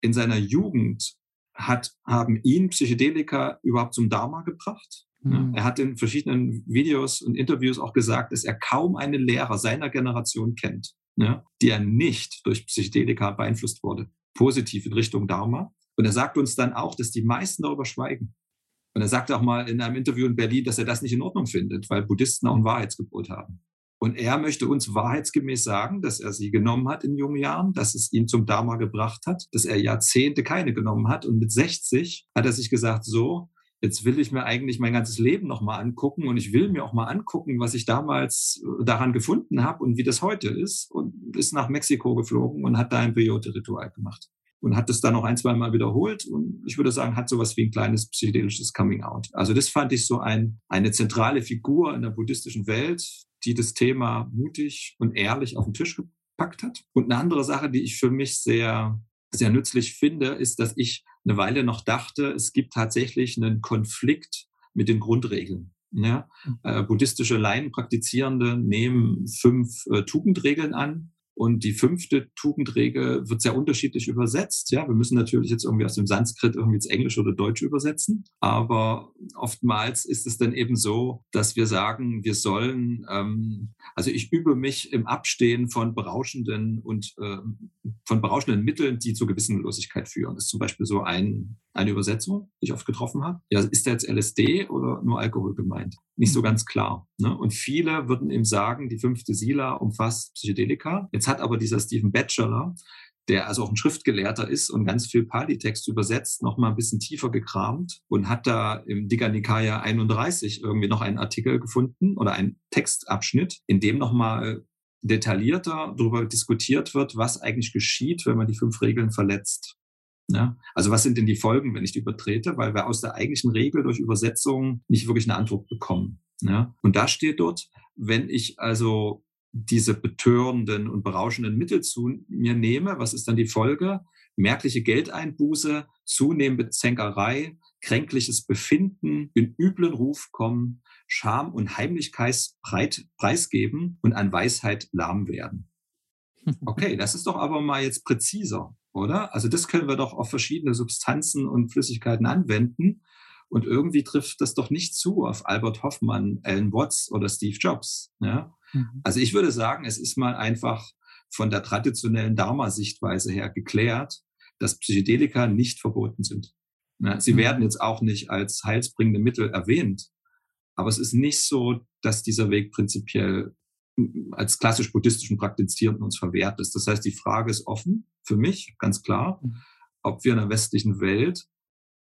Speaker 2: in seiner Jugend hat, haben ihn Psychedelika überhaupt zum Dharma gebracht. Mhm. Er hat in verschiedenen Videos und Interviews auch gesagt, dass er kaum einen Lehrer seiner Generation kennt, ja, der nicht durch Psychedelika beeinflusst wurde, positiv in Richtung Dharma. Und er sagt uns dann auch, dass die meisten darüber schweigen. Und er sagte auch mal in einem Interview in Berlin, dass er das nicht in Ordnung findet, weil Buddhisten auch ein Wahrheitsgebot haben. Und er möchte uns wahrheitsgemäß sagen, dass er sie genommen hat in jungen Jahren, dass es ihn zum Dharma gebracht hat, dass er Jahrzehnte keine genommen hat. Und mit 60 hat er sich gesagt, so, jetzt will ich mir eigentlich mein ganzes Leben nochmal angucken und ich will mir auch mal angucken, was ich damals äh, daran gefunden habe und wie das heute ist. Und ist nach Mexiko geflogen und hat da ein Peyote-Ritual gemacht. Und hat das dann noch ein, zwei Mal wiederholt und ich würde sagen, hat sowas wie ein kleines psychedelisches Coming Out. Also das fand ich so ein, eine zentrale Figur in der buddhistischen Welt, die das Thema mutig und ehrlich auf den Tisch gepackt hat. Und eine andere Sache, die ich für mich sehr, sehr nützlich finde, ist, dass ich eine Weile noch dachte, es gibt tatsächlich einen Konflikt mit den Grundregeln. Ja, mhm. äh, buddhistische Laienpraktizierende nehmen fünf äh, Tugendregeln an und die fünfte Tugendregel wird sehr unterschiedlich übersetzt. Ja, wir müssen natürlich jetzt irgendwie aus dem Sanskrit irgendwie ins Englische oder Deutsche übersetzen. Aber oftmals ist es dann eben so, dass wir sagen, wir sollen, ähm, also ich übe mich im Abstehen von berauschenden und äh, von berauschenden Mitteln, die zur Gewissenlosigkeit führen. Das ist zum Beispiel so ein, eine Übersetzung, die ich oft getroffen habe. Ja, ist da jetzt LSD oder nur Alkohol gemeint? Nicht so ganz klar. Ne? Und viele würden ihm sagen, die fünfte Sila umfasst Psychedelika. Jetzt hat aber dieser Stephen Batchelor der also auch ein Schriftgelehrter ist und ganz viel Pali-Text übersetzt, noch mal ein bisschen tiefer gekramt und hat da im Digga Nikaya 31 irgendwie noch einen Artikel gefunden oder einen Textabschnitt, in dem noch mal detaillierter darüber diskutiert wird, was eigentlich geschieht, wenn man die fünf Regeln verletzt. Ja? Also was sind denn die Folgen, wenn ich die übertrete? Weil wir aus der eigentlichen Regel durch Übersetzung nicht wirklich eine Antwort bekommen. Ja? Und da steht dort, wenn ich also diese betörenden und berauschenden Mittel zu mir nehme, was ist dann die Folge? Merkliche Geldeinbuße, zunehmende Zänkerei, kränkliches Befinden, in üblen Ruf kommen, Scham und Heimlichkeit preisgeben und an Weisheit lahm werden. Okay, das ist doch aber mal jetzt präziser, oder? Also das können wir doch auf verschiedene Substanzen und Flüssigkeiten anwenden. Und irgendwie trifft das doch nicht zu auf Albert Hoffmann, Alan Watts oder Steve Jobs. Ja? Mhm. Also ich würde sagen, es ist mal einfach von der traditionellen Dharma-Sichtweise her geklärt, dass Psychedelika nicht verboten sind. Ja, sie mhm. werden jetzt auch nicht als heilsbringende Mittel erwähnt, aber es ist nicht so, dass dieser Weg prinzipiell als klassisch buddhistischen Praktizierenden uns verwehrt ist. Das heißt, die Frage ist offen für mich, ganz klar, mhm. ob wir in der westlichen Welt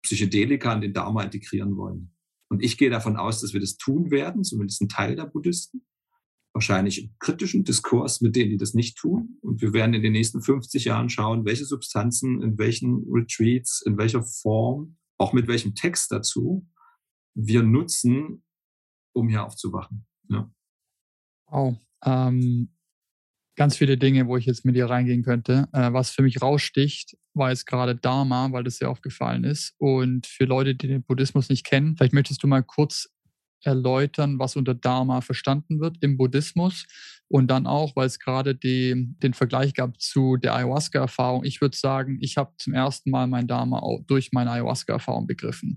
Speaker 2: Psychedelika in den Dharma integrieren wollen. Und ich gehe davon aus, dass wir das tun werden, zumindest ein Teil der Buddhisten. Wahrscheinlich im kritischen Diskurs mit denen, die das nicht tun. Und wir werden in den nächsten 50 Jahren schauen, welche Substanzen, in welchen Retreats, in welcher Form, auch mit welchem Text dazu wir nutzen, um hier aufzuwachen. Ja.
Speaker 1: Wow. Ähm, ganz viele Dinge, wo ich jetzt mit dir reingehen könnte. Äh, was für mich raussticht, war jetzt gerade Dharma, weil das sehr aufgefallen ist. Und für Leute, die den Buddhismus nicht kennen, vielleicht möchtest du mal kurz erläutern, was unter Dharma verstanden wird im Buddhismus. Und dann auch, weil es gerade die, den Vergleich gab zu der Ayahuasca-Erfahrung. Ich würde sagen, ich habe zum ersten Mal mein Dharma durch meine Ayahuasca-Erfahrung begriffen.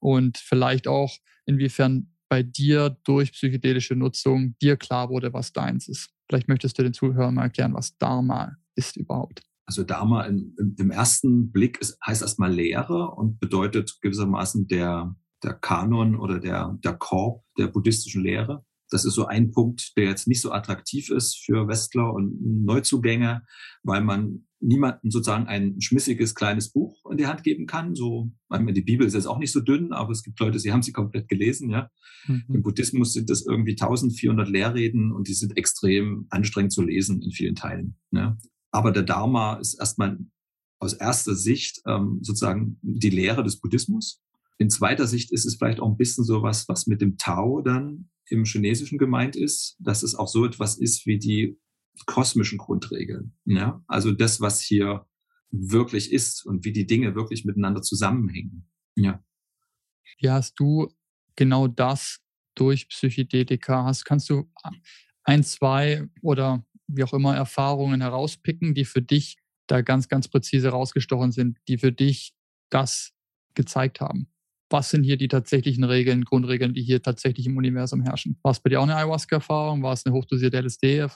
Speaker 1: Und vielleicht auch, inwiefern bei dir durch psychedelische Nutzung dir klar wurde, was deins ist. Vielleicht möchtest du den Zuhörern mal erklären, was Dharma ist überhaupt.
Speaker 2: Also Dharma im, im ersten Blick ist, heißt erstmal Lehre und bedeutet gewissermaßen der, der Kanon oder der, der Korb der buddhistischen Lehre. Das ist so ein Punkt, der jetzt nicht so attraktiv ist für Westler und Neuzugänge, weil man niemandem sozusagen ein schmissiges kleines Buch in die Hand geben kann. So, die Bibel ist jetzt auch nicht so dünn, aber es gibt Leute, die haben sie komplett gelesen. Ja, mhm. im Buddhismus sind das irgendwie 1400 Lehrreden und die sind extrem anstrengend zu lesen in vielen Teilen. Ja. Aber der Dharma ist erstmal aus erster Sicht ähm, sozusagen die Lehre des Buddhismus. In zweiter Sicht ist es vielleicht auch ein bisschen so was, was mit dem Tao dann im Chinesischen gemeint ist, dass es auch so etwas ist wie die kosmischen Grundregeln. Ja? Also das, was hier wirklich ist und wie die Dinge wirklich miteinander zusammenhängen. Ja.
Speaker 1: Wie hast du genau das durch Psychedelika hast? Kannst du ein, zwei oder wie auch immer Erfahrungen herauspicken, die für dich da ganz, ganz präzise rausgestochen sind, die für dich das gezeigt haben? Was sind hier die tatsächlichen Regeln, Grundregeln, die hier tatsächlich im Universum herrschen? War es bei dir auch eine Ayahuasca-Erfahrung? War es eine hochdosierte LSD?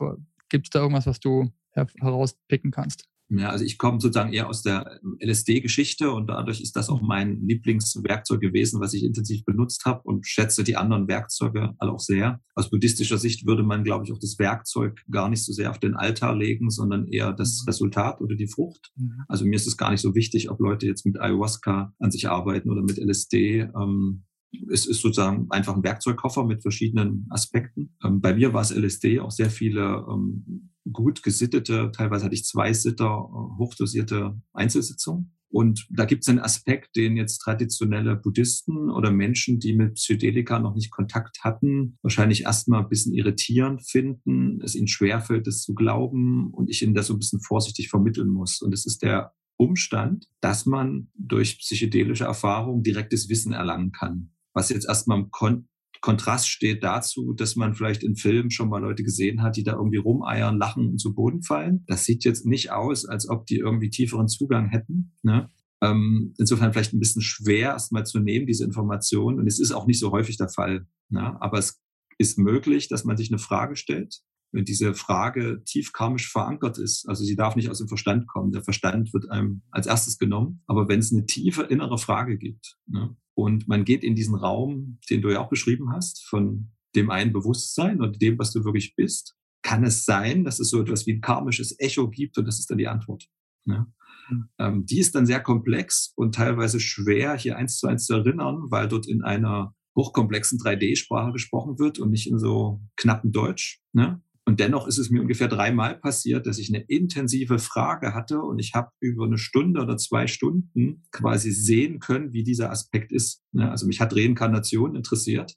Speaker 1: Gibt es da irgendwas, was du herauspicken kannst?
Speaker 2: Ja, also ich komme sozusagen eher aus der LSD-Geschichte und dadurch ist das auch mein Lieblingswerkzeug gewesen, was ich intensiv benutzt habe und schätze die anderen Werkzeuge alle auch sehr. Aus buddhistischer Sicht würde man, glaube ich, auch das Werkzeug gar nicht so sehr auf den Altar legen, sondern eher das mhm. Resultat oder die Frucht. Mhm. Also mir ist es gar nicht so wichtig, ob Leute jetzt mit Ayahuasca an sich arbeiten oder mit LSD. Ähm, es ist sozusagen einfach ein Werkzeugkoffer mit verschiedenen Aspekten. Ähm, bei mir war es LSD, auch sehr viele ähm, gut gesittete, teilweise hatte ich zwei Sitter, äh, hochdosierte Einzelsitzungen. Und da gibt es einen Aspekt, den jetzt traditionelle Buddhisten oder Menschen, die mit Psychedelika noch nicht Kontakt hatten, wahrscheinlich erstmal ein bisschen irritierend finden, es ihnen schwerfällt, das zu glauben und ich ihnen das so ein bisschen vorsichtig vermitteln muss. Und es ist der Umstand, dass man durch psychedelische Erfahrung direktes Wissen erlangen kann was jetzt erstmal im Kon Kontrast steht dazu, dass man vielleicht in Filmen schon mal Leute gesehen hat, die da irgendwie rumeiern, lachen und zu Boden fallen. Das sieht jetzt nicht aus, als ob die irgendwie tieferen Zugang hätten. Ne? Ähm, insofern vielleicht ein bisschen schwer erstmal zu nehmen, diese Information. Und es ist auch nicht so häufig der Fall. Ne? Aber es ist möglich, dass man sich eine Frage stellt wenn diese Frage tief karmisch verankert ist. Also sie darf nicht aus dem Verstand kommen. Der Verstand wird einem als erstes genommen. Aber wenn es eine tiefe innere Frage gibt ne, und man geht in diesen Raum, den du ja auch beschrieben hast, von dem einen Bewusstsein und dem, was du wirklich bist, kann es sein, dass es so etwas wie ein karmisches Echo gibt und das ist dann die Antwort. Ne? Mhm. Ähm, die ist dann sehr komplex und teilweise schwer hier eins zu eins zu erinnern, weil dort in einer hochkomplexen 3D-Sprache gesprochen wird und nicht in so knappen Deutsch. Ne? Und dennoch ist es mir ungefähr dreimal passiert, dass ich eine intensive Frage hatte und ich habe über eine Stunde oder zwei Stunden quasi sehen können, wie dieser Aspekt ist. Ne? Also mich hat Reinkarnation interessiert.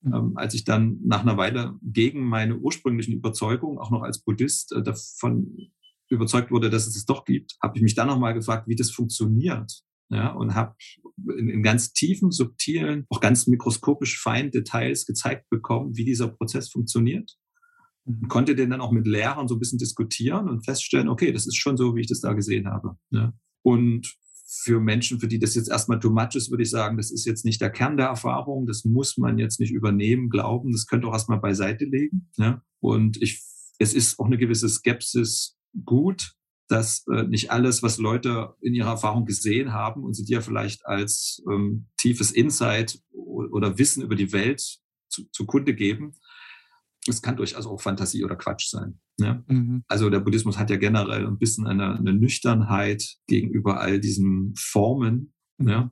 Speaker 2: Mhm. Ähm, als ich dann nach einer Weile gegen meine ursprünglichen Überzeugungen, auch noch als Buddhist, äh, davon überzeugt wurde, dass es es doch gibt, habe ich mich dann nochmal gefragt, wie das funktioniert. Ja, und habe in, in ganz tiefen, subtilen, auch ganz mikroskopisch feinen Details gezeigt bekommen, wie dieser Prozess funktioniert. Und mhm. konnte den dann auch mit Lehrern so ein bisschen diskutieren und feststellen, okay, das ist schon so, wie ich das da gesehen habe. Ja. Und für Menschen, für die das jetzt erstmal too much ist, würde ich sagen, das ist jetzt nicht der Kern der Erfahrung, das muss man jetzt nicht übernehmen, glauben, das könnte auch erstmal beiseite legen. Ja. Und ich, es ist auch eine gewisse Skepsis gut, dass äh, nicht alles, was Leute in ihrer Erfahrung gesehen haben und sie dir vielleicht als ähm, tiefes Insight oder Wissen über die Welt zu, zugrunde geben, es kann durchaus auch Fantasie oder Quatsch sein. Ne? Mhm. Also der Buddhismus hat ja generell ein bisschen eine, eine Nüchternheit gegenüber all diesen Formen. Mhm. Ne?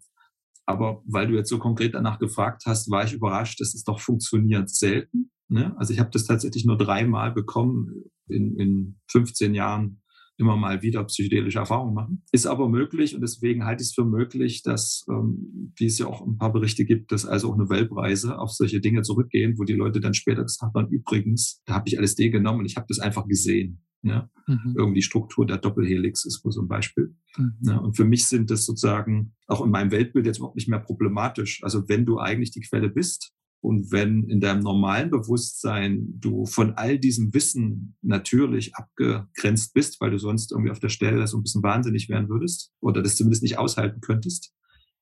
Speaker 2: Aber weil du jetzt so konkret danach gefragt hast, war ich überrascht, dass es doch funktioniert selten. Ne? Also ich habe das tatsächlich nur dreimal bekommen in, in 15 Jahren immer mal wieder psychedelische Erfahrungen machen. Ist aber möglich und deswegen halte ich es für möglich, dass, ähm, wie es ja auch ein paar Berichte gibt, dass also auch eine Weltreise auf solche Dinge zurückgehen, wo die Leute dann später gesagt haben, übrigens, da habe ich LSD genommen und ich habe das einfach gesehen. Ja? Mhm. Irgendwie die Struktur der Doppelhelix ist wohl so ein Beispiel. Mhm. Ja, und für mich sind das sozusagen auch in meinem Weltbild jetzt überhaupt nicht mehr problematisch. Also wenn du eigentlich die Quelle bist, und wenn in deinem normalen Bewusstsein du von all diesem Wissen natürlich abgegrenzt bist, weil du sonst irgendwie auf der Stelle so ein bisschen wahnsinnig werden würdest oder das zumindest nicht aushalten könntest,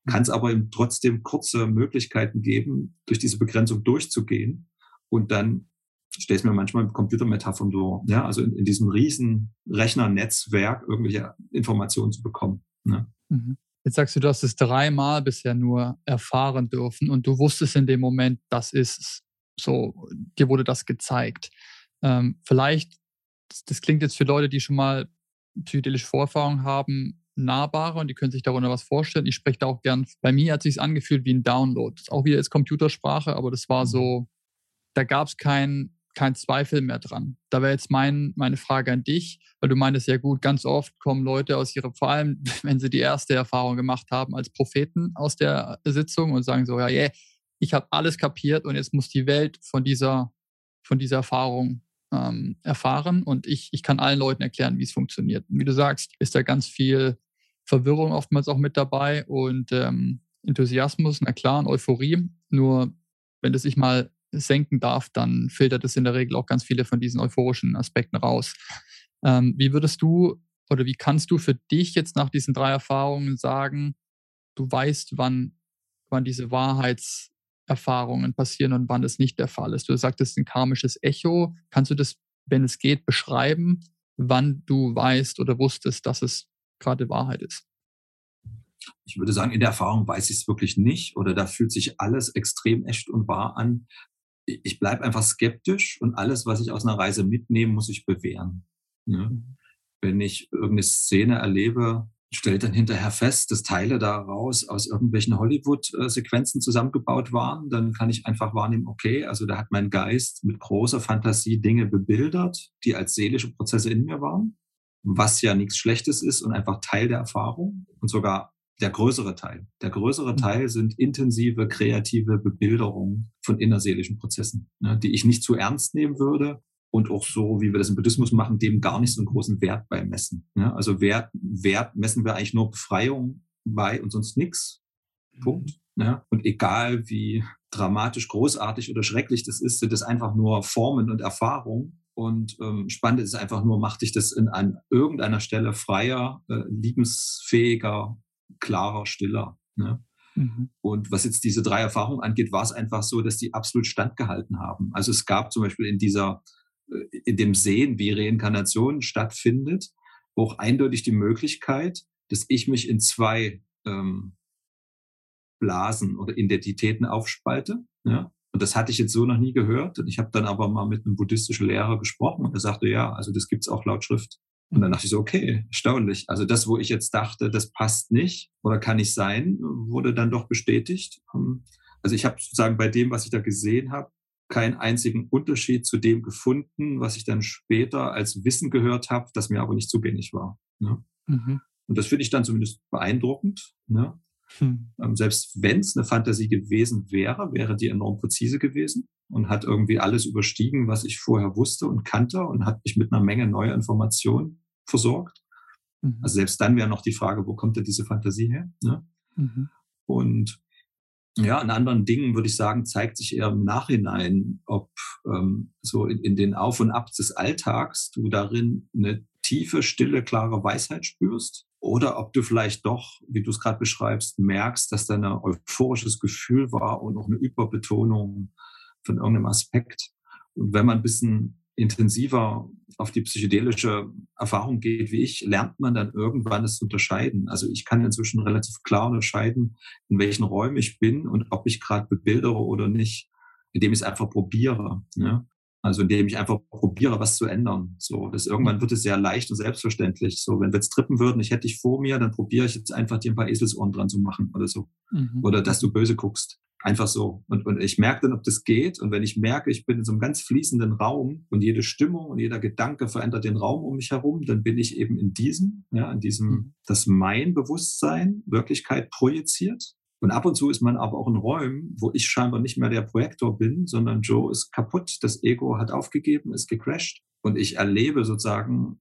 Speaker 2: kann es aber eben trotzdem kurze Möglichkeiten geben, durch diese Begrenzung durchzugehen und dann ich stelle es mir manchmal mit Computermetaphern so, ja, also in, in diesem riesen Rechnernetzwerk irgendwelche Informationen zu bekommen. Ne?
Speaker 1: Mhm. Jetzt sagst du, du hast es dreimal bisher nur erfahren dürfen und du wusstest in dem Moment, das ist es. So, dir wurde das gezeigt. Ähm, vielleicht, das, das, klingt jetzt für Leute, die schon mal psychedelische Vorerfahrung haben, nahbarer und die können sich darunter was vorstellen. Ich spreche da auch gern. Bei mir hat es sich angefühlt wie ein Download. Das ist auch wieder jetzt Computersprache, aber das war so, da gab es kein kein Zweifel mehr dran. Da wäre jetzt mein, meine Frage an dich, weil du meintest ja gut, ganz oft kommen Leute aus ihrer, vor allem wenn sie die erste Erfahrung gemacht haben, als Propheten aus der Sitzung und sagen so, ja, yeah, ich habe alles kapiert und jetzt muss die Welt von dieser, von dieser Erfahrung ähm, erfahren und ich, ich kann allen Leuten erklären, wie es funktioniert. Und wie du sagst, ist da ganz viel Verwirrung oftmals auch mit dabei und ähm, Enthusiasmus, na klar, und Euphorie. Nur wenn das sich mal senken darf, dann filtert es in der Regel auch ganz viele von diesen euphorischen Aspekten raus. Ähm, wie würdest du oder wie kannst du für dich jetzt nach diesen drei Erfahrungen sagen, du weißt, wann, wann diese Wahrheitserfahrungen passieren und wann es nicht der Fall ist? Du sagtest ein karmisches Echo. Kannst du das, wenn es geht, beschreiben, wann du weißt oder wusstest, dass es gerade Wahrheit ist?
Speaker 2: Ich würde sagen, in der Erfahrung weiß ich es wirklich nicht oder da fühlt sich alles extrem echt und wahr an ich bleibe einfach skeptisch und alles, was ich aus einer Reise mitnehme, muss ich bewähren. Ja? Mhm. Wenn ich irgendeine Szene erlebe, stellt dann hinterher fest, dass Teile daraus aus irgendwelchen Hollywood-Sequenzen zusammengebaut waren, dann kann ich einfach wahrnehmen, okay, also da hat mein Geist mit großer Fantasie Dinge bebildert, die als seelische Prozesse in mir waren, was ja nichts Schlechtes ist und einfach Teil der Erfahrung und sogar der größere Teil. Der größere mhm. Teil sind intensive, kreative Bebilderungen von innerseelischen Prozessen, ne, die ich nicht zu ernst nehmen würde und auch so, wie wir das im Buddhismus machen, dem gar nicht so einen großen Wert beimessen. Ne? Also Wert, Wert messen wir eigentlich nur Befreiung bei und sonst nichts. Punkt. Ne? Und egal wie dramatisch, großartig oder schrecklich das ist, sind das einfach nur Formen und Erfahrungen. Und ähm, spannend ist einfach nur, macht dich das in an irgendeiner Stelle freier, äh, liebensfähiger, klarer, stiller. Ne? Mhm. Und was jetzt diese drei Erfahrungen angeht, war es einfach so, dass die absolut standgehalten haben. Also es gab zum Beispiel in dieser äh, in dem Sehen, wie Reinkarnation stattfindet, auch eindeutig die Möglichkeit, dass ich mich in zwei ähm, Blasen oder Identitäten aufspalte. Ja? Und das hatte ich jetzt so noch nie gehört. Und ich habe dann aber mal mit einem buddhistischen Lehrer gesprochen und er sagte, ja, also das gibt's auch laut Schrift. Und dann dachte ich so, okay, erstaunlich. Also das, wo ich jetzt dachte, das passt nicht oder kann nicht sein, wurde dann doch bestätigt. Ähm, also ich habe sozusagen bei dem, was ich da gesehen habe, keinen einzigen Unterschied zu dem gefunden, was ich dann später als Wissen gehört habe, das mir aber nicht zugänglich war. Ne? Mhm. Und das finde ich dann zumindest beeindruckend. Ne? Hm. Ähm, selbst wenn es eine Fantasie gewesen wäre, wäre die enorm präzise gewesen und hat irgendwie alles überstiegen, was ich vorher wusste und kannte und hat mich mit einer Menge neuer Informationen versorgt. Mhm. Also selbst dann wäre noch die Frage, wo kommt denn diese Fantasie her? Ne? Mhm. Und ja, an anderen Dingen würde ich sagen, zeigt sich eher im Nachhinein, ob ähm, so in, in den Auf und Ab des Alltags du darin eine tiefe, stille, klare Weisheit spürst oder ob du vielleicht doch, wie du es gerade beschreibst, merkst, dass da ein euphorisches Gefühl war und auch eine Überbetonung von irgendeinem Aspekt. Und wenn man ein bisschen intensiver auf die psychedelische Erfahrung geht wie ich, lernt man dann irgendwann es zu unterscheiden. Also ich kann inzwischen relativ klar unterscheiden, in welchen Räumen ich bin und ob ich gerade bebildere oder nicht, indem ich es einfach probiere. Ja? Also indem ich einfach probiere, was zu ändern. So, das irgendwann wird es sehr leicht und selbstverständlich. So, wenn wir jetzt trippen würden, ich hätte dich vor mir, dann probiere ich jetzt einfach dir ein paar Eselsohren dran zu machen oder so. Mhm. Oder dass du böse guckst. Einfach so. Und, und ich merke dann, ob das geht. Und wenn ich merke, ich bin in so einem ganz fließenden Raum und jede Stimmung und jeder Gedanke verändert den Raum um mich herum, dann bin ich eben in diesem, ja, in diesem, mhm. dass mein Bewusstsein Wirklichkeit projiziert. Und ab und zu ist man aber auch in Räumen, wo ich scheinbar nicht mehr der Projektor bin, sondern Joe ist kaputt, das Ego hat aufgegeben, ist gecrashed. Und ich erlebe sozusagen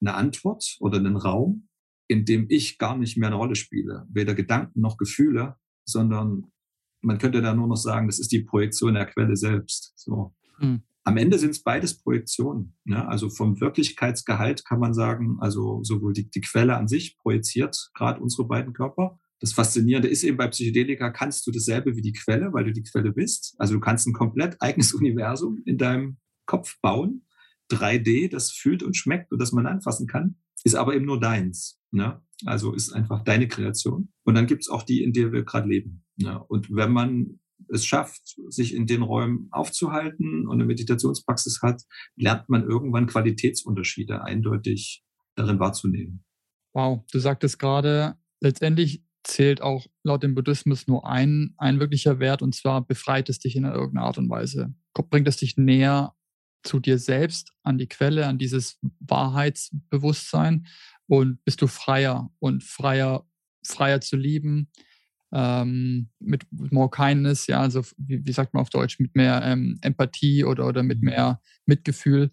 Speaker 2: eine Antwort oder einen Raum, in dem ich gar nicht mehr eine Rolle spiele. Weder Gedanken noch Gefühle, sondern man könnte da nur noch sagen, das ist die Projektion der Quelle selbst. So. Hm. Am Ende sind es beides Projektionen. Ne? Also vom Wirklichkeitsgehalt kann man sagen, also sowohl die, die Quelle an sich projiziert gerade unsere beiden Körper. Das Faszinierende ist eben bei Psychedelika kannst du dasselbe wie die Quelle, weil du die Quelle bist. Also du kannst ein komplett eigenes Universum in deinem Kopf bauen. 3D, das fühlt und schmeckt und das man anfassen kann, ist aber eben nur deins. Ne? Also ist einfach deine Kreation. Und dann gibt es auch die, in der wir gerade leben. Ja, und wenn man es schafft, sich in den Räumen aufzuhalten und eine Meditationspraxis hat, lernt man irgendwann Qualitätsunterschiede eindeutig darin wahrzunehmen.
Speaker 1: Wow, du sagtest gerade, letztendlich zählt auch laut dem Buddhismus nur ein, ein wirklicher Wert und zwar befreit es dich in irgendeiner Art und Weise. Bringt es dich näher zu dir selbst, an die Quelle, an dieses Wahrheitsbewusstsein und bist du freier und freier, freier zu lieben, ähm, mit more kindness, ja, also wie, wie, sagt man auf Deutsch, mit mehr ähm, Empathie oder, oder mit mhm. mehr Mitgefühl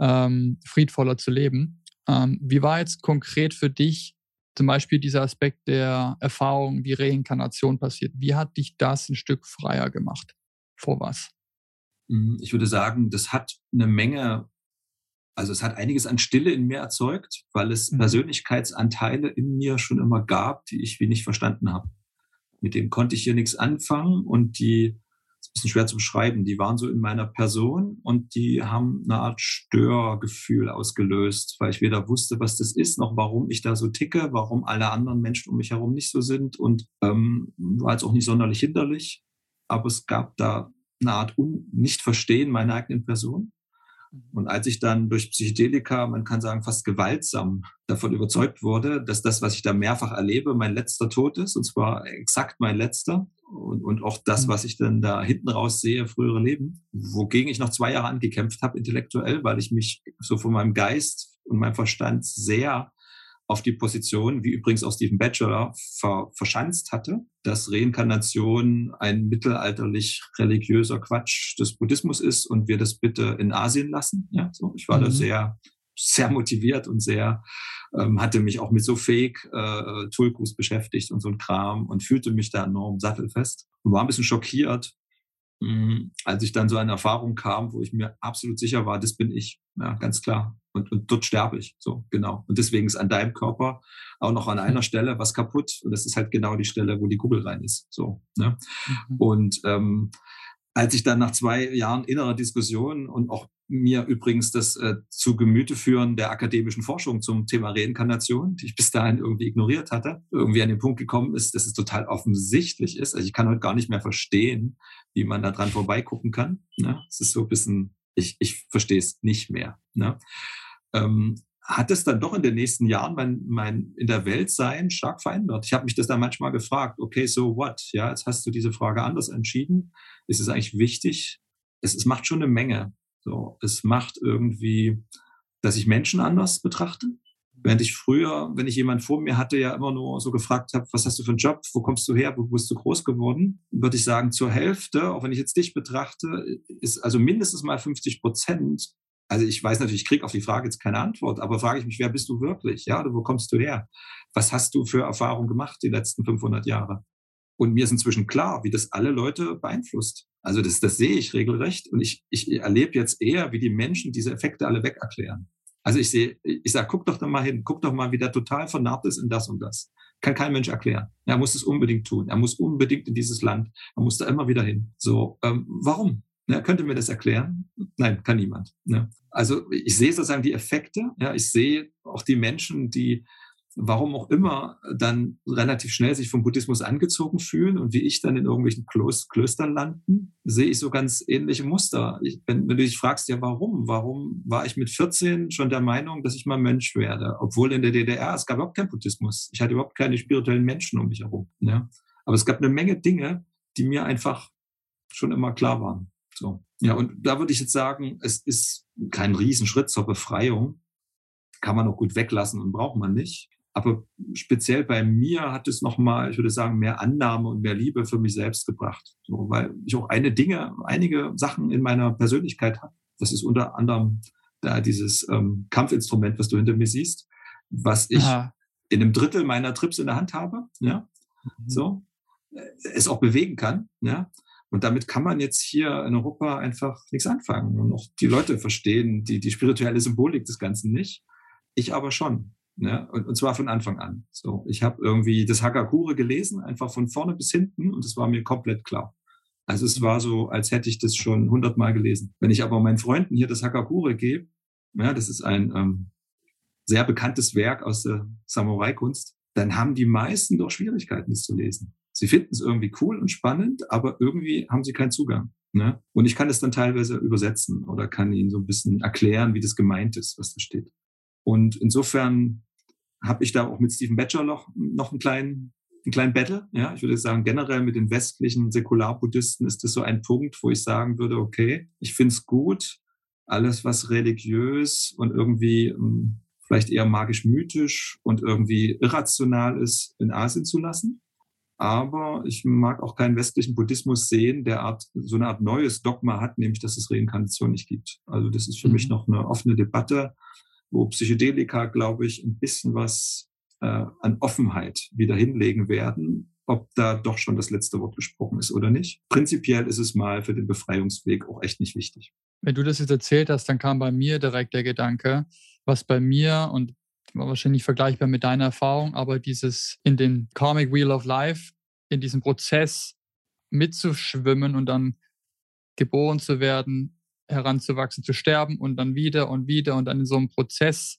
Speaker 1: ähm, friedvoller zu leben. Ähm, wie war jetzt konkret für dich zum Beispiel dieser Aspekt der Erfahrung, wie Reinkarnation passiert? Wie hat dich das ein Stück freier gemacht? Vor was?
Speaker 2: Mhm, ich würde sagen, das hat eine Menge, also es hat einiges an Stille in mir erzeugt, weil es mhm. Persönlichkeitsanteile in mir schon immer gab, die ich wie nicht verstanden habe mit denen konnte ich hier nichts anfangen und die, ist ein bisschen schwer zu beschreiben, die waren so in meiner Person und die haben eine Art Störgefühl ausgelöst, weil ich weder wusste, was das ist, noch warum ich da so ticke, warum alle anderen Menschen um mich herum nicht so sind und ähm, war jetzt auch nicht sonderlich hinderlich, aber es gab da eine Art Un Nicht-Verstehen meiner eigenen Person. Und als ich dann durch Psychedelika, man kann sagen, fast gewaltsam davon überzeugt wurde, dass das, was ich da mehrfach erlebe, mein letzter Tod ist, und zwar exakt mein letzter, und, und auch das, mhm. was ich dann da hinten raus sehe, frühere Leben, wogegen ich noch zwei Jahre angekämpft habe, intellektuell, weil ich mich so von meinem Geist und meinem Verstand sehr auf die Position, wie übrigens auch Stephen Batchelor ver verschanzt hatte, dass Reinkarnation ein mittelalterlich religiöser Quatsch des Buddhismus ist und wir das bitte in Asien lassen. Ja, so. Ich war mhm. da sehr, sehr motiviert und sehr, ähm, hatte mich auch mit so Fake äh, Tulkus beschäftigt und so ein Kram und fühlte mich da enorm sattelfest und war ein bisschen schockiert, mh, als ich dann so eine Erfahrung kam, wo ich mir absolut sicher war, das bin ich. Ja, ganz klar. Und, und dort sterbe ich. So, genau. Und deswegen ist an deinem Körper auch noch an einer Stelle was kaputt. Und das ist halt genau die Stelle, wo die Kugel rein ist. So, ne? Mhm. Und ähm, als ich dann nach zwei Jahren innerer Diskussion und auch mir übrigens das äh, zu Gemüte führen der akademischen Forschung zum Thema Reinkarnation, die ich bis dahin irgendwie ignoriert hatte, irgendwie an den Punkt gekommen ist, dass es total offensichtlich ist. Also ich kann heute gar nicht mehr verstehen, wie man da dran vorbeigucken kann. Ne? Es ist so ein bisschen, ich, ich verstehe es nicht mehr. Ne? Ähm, hat es dann doch in den nächsten Jahren mein, mein in der Welt sein stark verändert. Ich habe mich das dann manchmal gefragt, okay, so what? Ja, jetzt hast du diese Frage anders entschieden. Ist es eigentlich wichtig? Es, es macht schon eine Menge. So, es macht irgendwie, dass ich Menschen anders betrachte. Während ich früher, wenn ich jemand vor mir hatte, ja immer nur so gefragt habe, was hast du für einen Job, wo kommst du her, wo bist du groß geworden, würde ich sagen, zur Hälfte, auch wenn ich jetzt dich betrachte, ist also mindestens mal 50 Prozent also ich weiß natürlich, ich kriege auf die Frage jetzt keine Antwort, aber frage ich mich, wer bist du wirklich? Ja, oder wo kommst du her? Was hast du für Erfahrungen gemacht die letzten 500 Jahre? Und mir ist inzwischen klar, wie das alle Leute beeinflusst. Also das, das sehe ich regelrecht und ich, ich erlebe jetzt eher, wie die Menschen diese Effekte alle weg erklären. Also ich sehe, ich sage, guck doch da mal hin, guck doch mal, wie der total vernarbt ist in das und das. Kann kein Mensch erklären. Er muss es unbedingt tun. Er muss unbedingt in dieses Land. Er muss da immer wieder hin. So, ähm, warum? Ne, könnte mir das erklären? Nein, kann niemand. Ne? Also ich sehe sozusagen die Effekte. Ja, ich sehe auch die Menschen, die warum auch immer dann relativ schnell sich vom Buddhismus angezogen fühlen und wie ich dann in irgendwelchen Klöstern landen, sehe ich so ganz ähnliche Muster. Ich, wenn, wenn, du dich fragst, ja warum? Warum war ich mit 14 schon der Meinung, dass ich mal Mönch werde? Obwohl in der DDR es gab überhaupt keinen Buddhismus. Ich hatte überhaupt keine spirituellen Menschen um mich herum. Ja? Aber es gab eine Menge Dinge, die mir einfach schon immer klar waren. So. Ja, und da würde ich jetzt sagen, es ist kein Riesenschritt zur Befreiung. Kann man auch gut weglassen und braucht man nicht. Aber speziell bei mir hat es nochmal, ich würde sagen, mehr Annahme und mehr Liebe für mich selbst gebracht. So, weil ich auch eine Dinge, einige Sachen in meiner Persönlichkeit habe. Das ist unter anderem da dieses ähm, Kampfinstrument, was du hinter mir siehst, was ich Aha. in einem Drittel meiner Trips in der Hand habe. Ja, mhm. so äh, es auch bewegen kann. Ja, und damit kann man jetzt hier in Europa einfach nichts anfangen. Und auch die Leute verstehen die, die spirituelle Symbolik des Ganzen nicht. Ich aber schon. Ne? Und, und zwar von Anfang an. So, ich habe irgendwie das Hagakure gelesen, einfach von vorne bis hinten, und es war mir komplett klar. Also es war so, als hätte ich das schon hundertmal gelesen. Wenn ich aber meinen Freunden hier das Hagakure gebe, ja, das ist ein ähm, sehr bekanntes Werk aus der Samurai-Kunst, dann haben die meisten doch Schwierigkeiten, das zu lesen. Sie finden es irgendwie cool und spannend, aber irgendwie haben sie keinen Zugang. Ne? Und ich kann es dann teilweise übersetzen oder kann ihnen so ein bisschen erklären, wie das gemeint ist, was da steht. Und insofern habe ich da auch mit Stephen Batcher noch, noch einen kleinen, einen kleinen Battle. Ja, ich würde sagen, generell mit den westlichen Säkularbuddhisten ist das so ein Punkt, wo ich sagen würde, okay, ich finde es gut, alles, was religiös und irgendwie ähm, vielleicht eher magisch-mythisch und irgendwie irrational ist, in Asien zu lassen. Aber ich mag auch keinen westlichen Buddhismus sehen, der Art, so eine Art neues Dogma hat, nämlich dass es Reinkarnation nicht gibt. Also das ist für mhm. mich noch eine offene Debatte, wo Psychedelika, glaube ich, ein bisschen was äh, an Offenheit wieder hinlegen werden, ob da doch schon das letzte Wort gesprochen ist oder nicht. Prinzipiell ist es mal für den Befreiungsweg auch echt nicht wichtig.
Speaker 1: Wenn du das jetzt erzählt hast, dann kam bei mir direkt der Gedanke, was bei mir und wahrscheinlich vergleichbar mit deiner Erfahrung, aber dieses in den Karmic Wheel of Life, in diesem Prozess mitzuschwimmen und dann geboren zu werden, heranzuwachsen, zu sterben und dann wieder und wieder und dann in so einem Prozess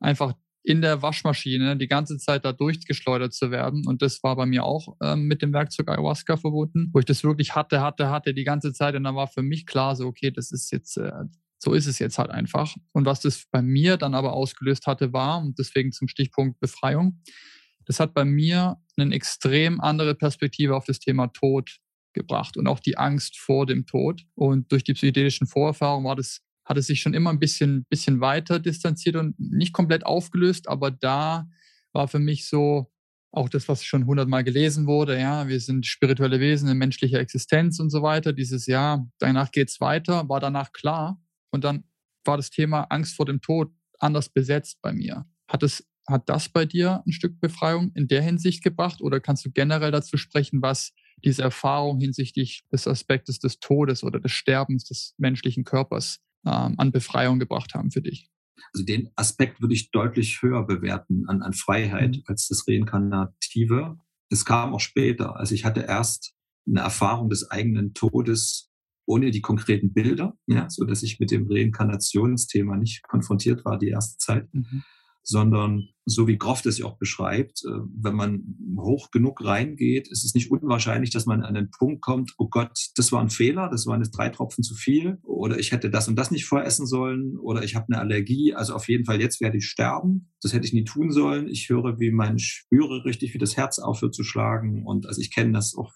Speaker 1: einfach in der Waschmaschine die ganze Zeit da durchgeschleudert zu werden. Und das war bei mir auch ähm, mit dem Werkzeug Ayahuasca verbunden, wo ich das wirklich hatte, hatte, hatte die ganze Zeit. Und dann war für mich klar, so, okay, das ist jetzt, äh, so ist es jetzt halt einfach. Und was das bei mir dann aber ausgelöst hatte, war, und deswegen zum Stichpunkt Befreiung, das hat bei mir eine extrem andere Perspektive auf das Thema Tod gebracht und auch die Angst vor dem Tod. Und durch die psychedelischen Vorerfahrungen war das, hat es sich schon immer ein bisschen, bisschen weiter distanziert und nicht komplett aufgelöst, aber da war für mich so, auch das, was schon hundertmal gelesen wurde, ja, wir sind spirituelle Wesen in menschlicher Existenz und so weiter. Dieses Jahr, danach geht es weiter, war danach klar. Und dann war das Thema Angst vor dem Tod anders besetzt bei mir. Hat, es, hat das bei dir ein Stück Befreiung in der Hinsicht gebracht oder kannst du generell dazu sprechen, was diese Erfahrung hinsichtlich des Aspektes des Todes oder des Sterbens des menschlichen Körpers ähm, an Befreiung gebracht haben für dich?
Speaker 2: Also den Aspekt würde ich deutlich höher bewerten an, an Freiheit mhm. als das Reinkarnative. Es kam auch später. Also ich hatte erst eine Erfahrung des eigenen Todes ohne die konkreten Bilder, ja, so dass ich mit dem Reinkarnationsthema nicht konfrontiert war die erste Zeit. Mhm sondern so wie Groff das ja auch beschreibt, äh, wenn man hoch genug reingeht, ist es nicht unwahrscheinlich, dass man an den Punkt kommt, oh Gott, das war ein Fehler, das waren jetzt drei Tropfen zu viel oder ich hätte das und das nicht voressen sollen oder ich habe eine Allergie, also auf jeden Fall jetzt werde ich sterben, das hätte ich nie tun sollen. Ich höre, wie mein spüre richtig, wie das Herz aufhört zu schlagen und also ich kenne das auch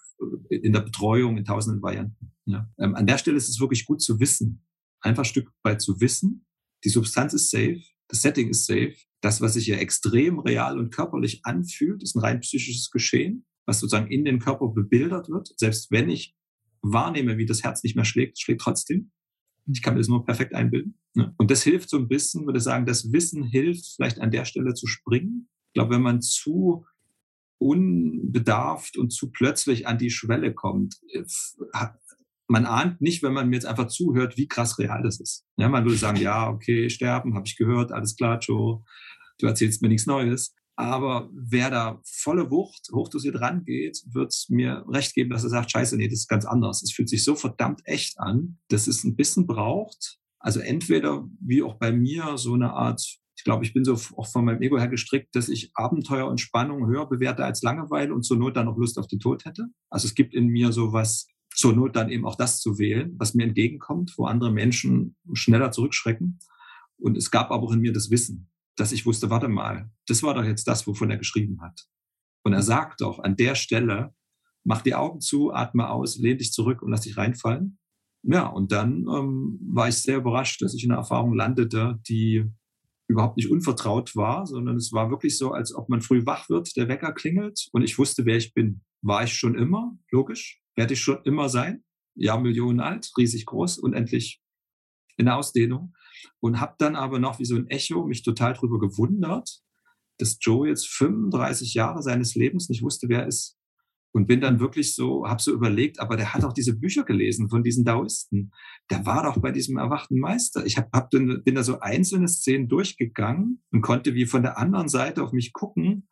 Speaker 2: in der Betreuung in tausenden Varianten. Ja. Ähm, an der Stelle ist es wirklich gut zu wissen, einfach ein Stück weit zu wissen, die Substanz ist safe, das Setting ist safe. Das, was sich ja extrem real und körperlich anfühlt, ist ein rein psychisches Geschehen, was sozusagen in den Körper bebildert wird. Selbst wenn ich wahrnehme, wie das Herz nicht mehr schlägt, schlägt trotzdem. Ich kann mir das nur perfekt einbilden. Ne? Und das hilft so ein bisschen, würde ich sagen, das Wissen hilft, vielleicht an der Stelle zu springen. Ich glaube, wenn man zu unbedarft und zu plötzlich an die Schwelle kommt, äh, man ahnt nicht, wenn man mir jetzt einfach zuhört, wie krass real das ist. Ja, man würde sagen, ja, okay, sterben, habe ich gehört, alles klar, Joe, du erzählst mir nichts Neues. Aber wer da volle Wucht, hochdosiert rangeht, wird mir recht geben, dass er sagt, scheiße, nee, das ist ganz anders. Es fühlt sich so verdammt echt an, dass es ein bisschen braucht. Also entweder, wie auch bei mir, so eine Art ich glaube, ich bin so auch von meinem Ego her gestrickt, dass ich Abenteuer und Spannung höher bewerte als Langeweile und zur Not dann noch Lust auf den Tod hätte. Also es gibt in mir so was zur Not dann eben auch das zu wählen, was mir entgegenkommt, wo andere Menschen schneller zurückschrecken. Und es gab aber auch in mir das Wissen, dass ich wusste, warte mal, das war doch jetzt das, wovon er geschrieben hat. Und er sagt doch an der Stelle, mach die Augen zu, atme aus, lehn dich zurück und lass dich reinfallen. Ja, und dann ähm, war ich sehr überrascht, dass ich in einer Erfahrung landete, die überhaupt nicht unvertraut war, sondern es war wirklich so, als ob man früh wach wird, der Wecker klingelt und ich wusste, wer ich bin. War ich schon immer, logisch werde ich schon immer sein. Millionen alt, riesig groß, unendlich in der Ausdehnung. Und habe dann aber noch wie so ein Echo mich total darüber gewundert, dass Joe jetzt 35 Jahre seines Lebens nicht wusste, wer er ist. Und bin dann wirklich so, habe so überlegt, aber der hat auch diese Bücher gelesen von diesen Daoisten. Der war doch bei diesem erwachten Meister. Ich hab, hab bin da so einzelne Szenen durchgegangen und konnte wie von der anderen Seite auf mich gucken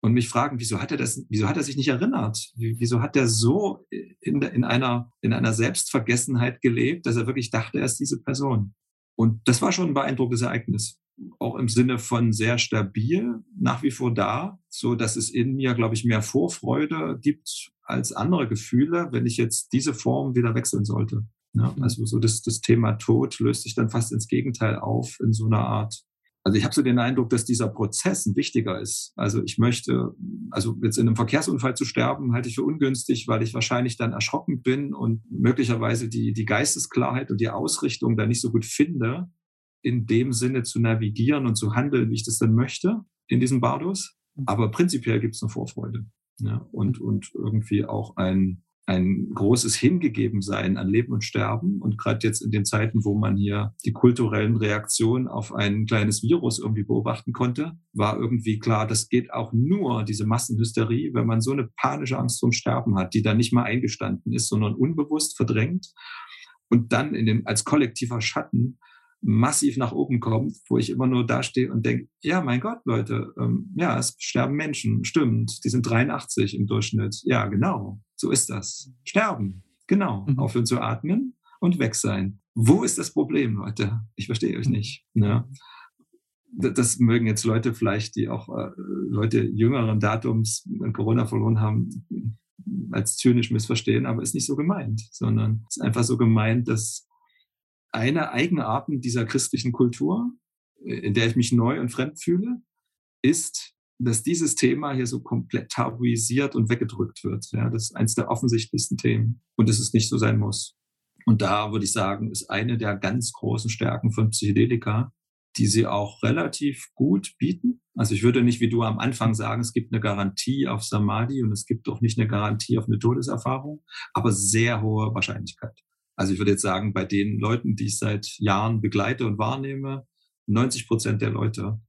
Speaker 2: und mich fragen, wieso hat er das, wieso hat er sich nicht erinnert? Wieso hat er so in, in einer, in einer Selbstvergessenheit gelebt, dass er wirklich dachte, er ist diese Person? Und das war schon ein beeindruckendes Ereignis. Auch im Sinne von sehr stabil, nach wie vor da, so dass es in mir, glaube ich, mehr Vorfreude gibt als andere Gefühle, wenn ich jetzt diese Form wieder wechseln sollte. Ja, also so das, das Thema Tod löst sich dann fast ins Gegenteil auf in so einer Art also ich habe so den Eindruck, dass dieser Prozess ein wichtiger ist. Also ich möchte, also jetzt in einem Verkehrsunfall zu sterben, halte ich für ungünstig, weil ich wahrscheinlich dann erschrocken bin und möglicherweise die, die Geistesklarheit und die Ausrichtung da nicht so gut finde, in dem Sinne zu navigieren und zu handeln, wie ich das dann möchte in diesem Bardos. Aber prinzipiell gibt es eine Vorfreude. Ja, und, und irgendwie auch ein, ein großes Hingegebensein an Leben und Sterben. Und gerade jetzt in den Zeiten, wo man hier die kulturellen Reaktionen auf ein kleines Virus irgendwie beobachten konnte, war irgendwie klar, das geht auch nur, diese Massenhysterie, wenn man so eine panische Angst zum Sterben hat, die dann nicht mal eingestanden ist, sondern unbewusst verdrängt und dann in dem, als kollektiver Schatten massiv nach oben kommt, wo ich immer nur dastehe und denke, ja, mein Gott, Leute, ähm, ja, es sterben Menschen, stimmt, die sind 83 im Durchschnitt. Ja, genau, so ist das. Sterben, genau, mhm. aufhören zu atmen und weg sein. Wo ist das Problem, Leute? Ich verstehe euch nicht. Ne? Das mögen jetzt Leute vielleicht, die auch äh, Leute jüngeren Datums Corona verloren haben, als zynisch missverstehen, aber ist nicht so gemeint, sondern ist einfach so gemeint, dass eine Eigenarten dieser christlichen Kultur, in der ich mich neu und fremd fühle, ist, dass dieses Thema hier so komplett tabuisiert und weggedrückt wird. Ja, das ist eines der offensichtlichsten Themen und dass es nicht so sein muss. Und da würde ich sagen, ist eine der ganz großen Stärken von Psychedelika, die sie auch relativ gut bieten. Also ich würde nicht wie du am Anfang sagen, es gibt eine Garantie auf Samadhi und es gibt auch nicht eine Garantie auf eine Todeserfahrung, aber sehr hohe Wahrscheinlichkeit. Also ich würde jetzt sagen, bei den Leuten, die ich seit Jahren begleite und wahrnehme, 90 Prozent der Leute,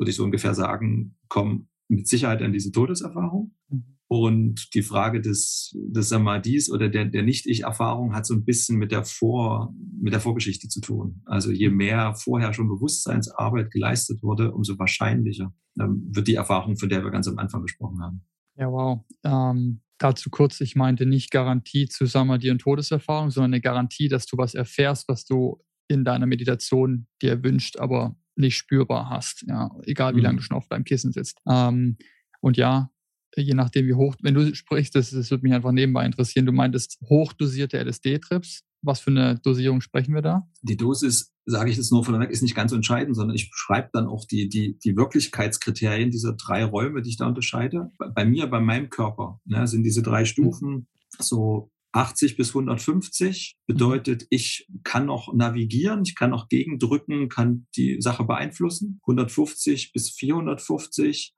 Speaker 2: würde ich so ungefähr sagen, kommen mit Sicherheit an diese Todeserfahrung. Mhm. Und die Frage des, des Samadhis oder der, der Nicht-Ich-Erfahrung hat so ein bisschen mit der, Vor, mit der Vorgeschichte zu tun. Also je mehr vorher schon Bewusstseinsarbeit geleistet wurde, umso wahrscheinlicher ähm, wird die Erfahrung, von der wir ganz am Anfang gesprochen haben.
Speaker 1: Ja, wow. Ähm, dazu kurz, ich meinte nicht Garantie zu Samadhi und Todeserfahrung, sondern eine Garantie, dass du was erfährst, was du in deiner Meditation dir wünscht, aber nicht spürbar hast. Ja, egal wie mhm. lange du schon auf deinem Kissen sitzt. Ähm, und ja, je nachdem, wie hoch, wenn du sprichst, das, das würde mich einfach nebenbei interessieren. Du meintest hochdosierte LSD-Trips. Was für eine Dosierung sprechen wir da?
Speaker 2: Die Dosis, sage ich jetzt nur von der Weg, ist nicht ganz entscheidend, sondern ich beschreibe dann auch die, die, die Wirklichkeitskriterien dieser drei Räume, die ich da unterscheide. Bei mir, bei meinem Körper, ne, sind diese drei Stufen so 80 bis 150 bedeutet, ich kann noch navigieren, ich kann noch gegendrücken, kann die Sache beeinflussen. 150 bis 450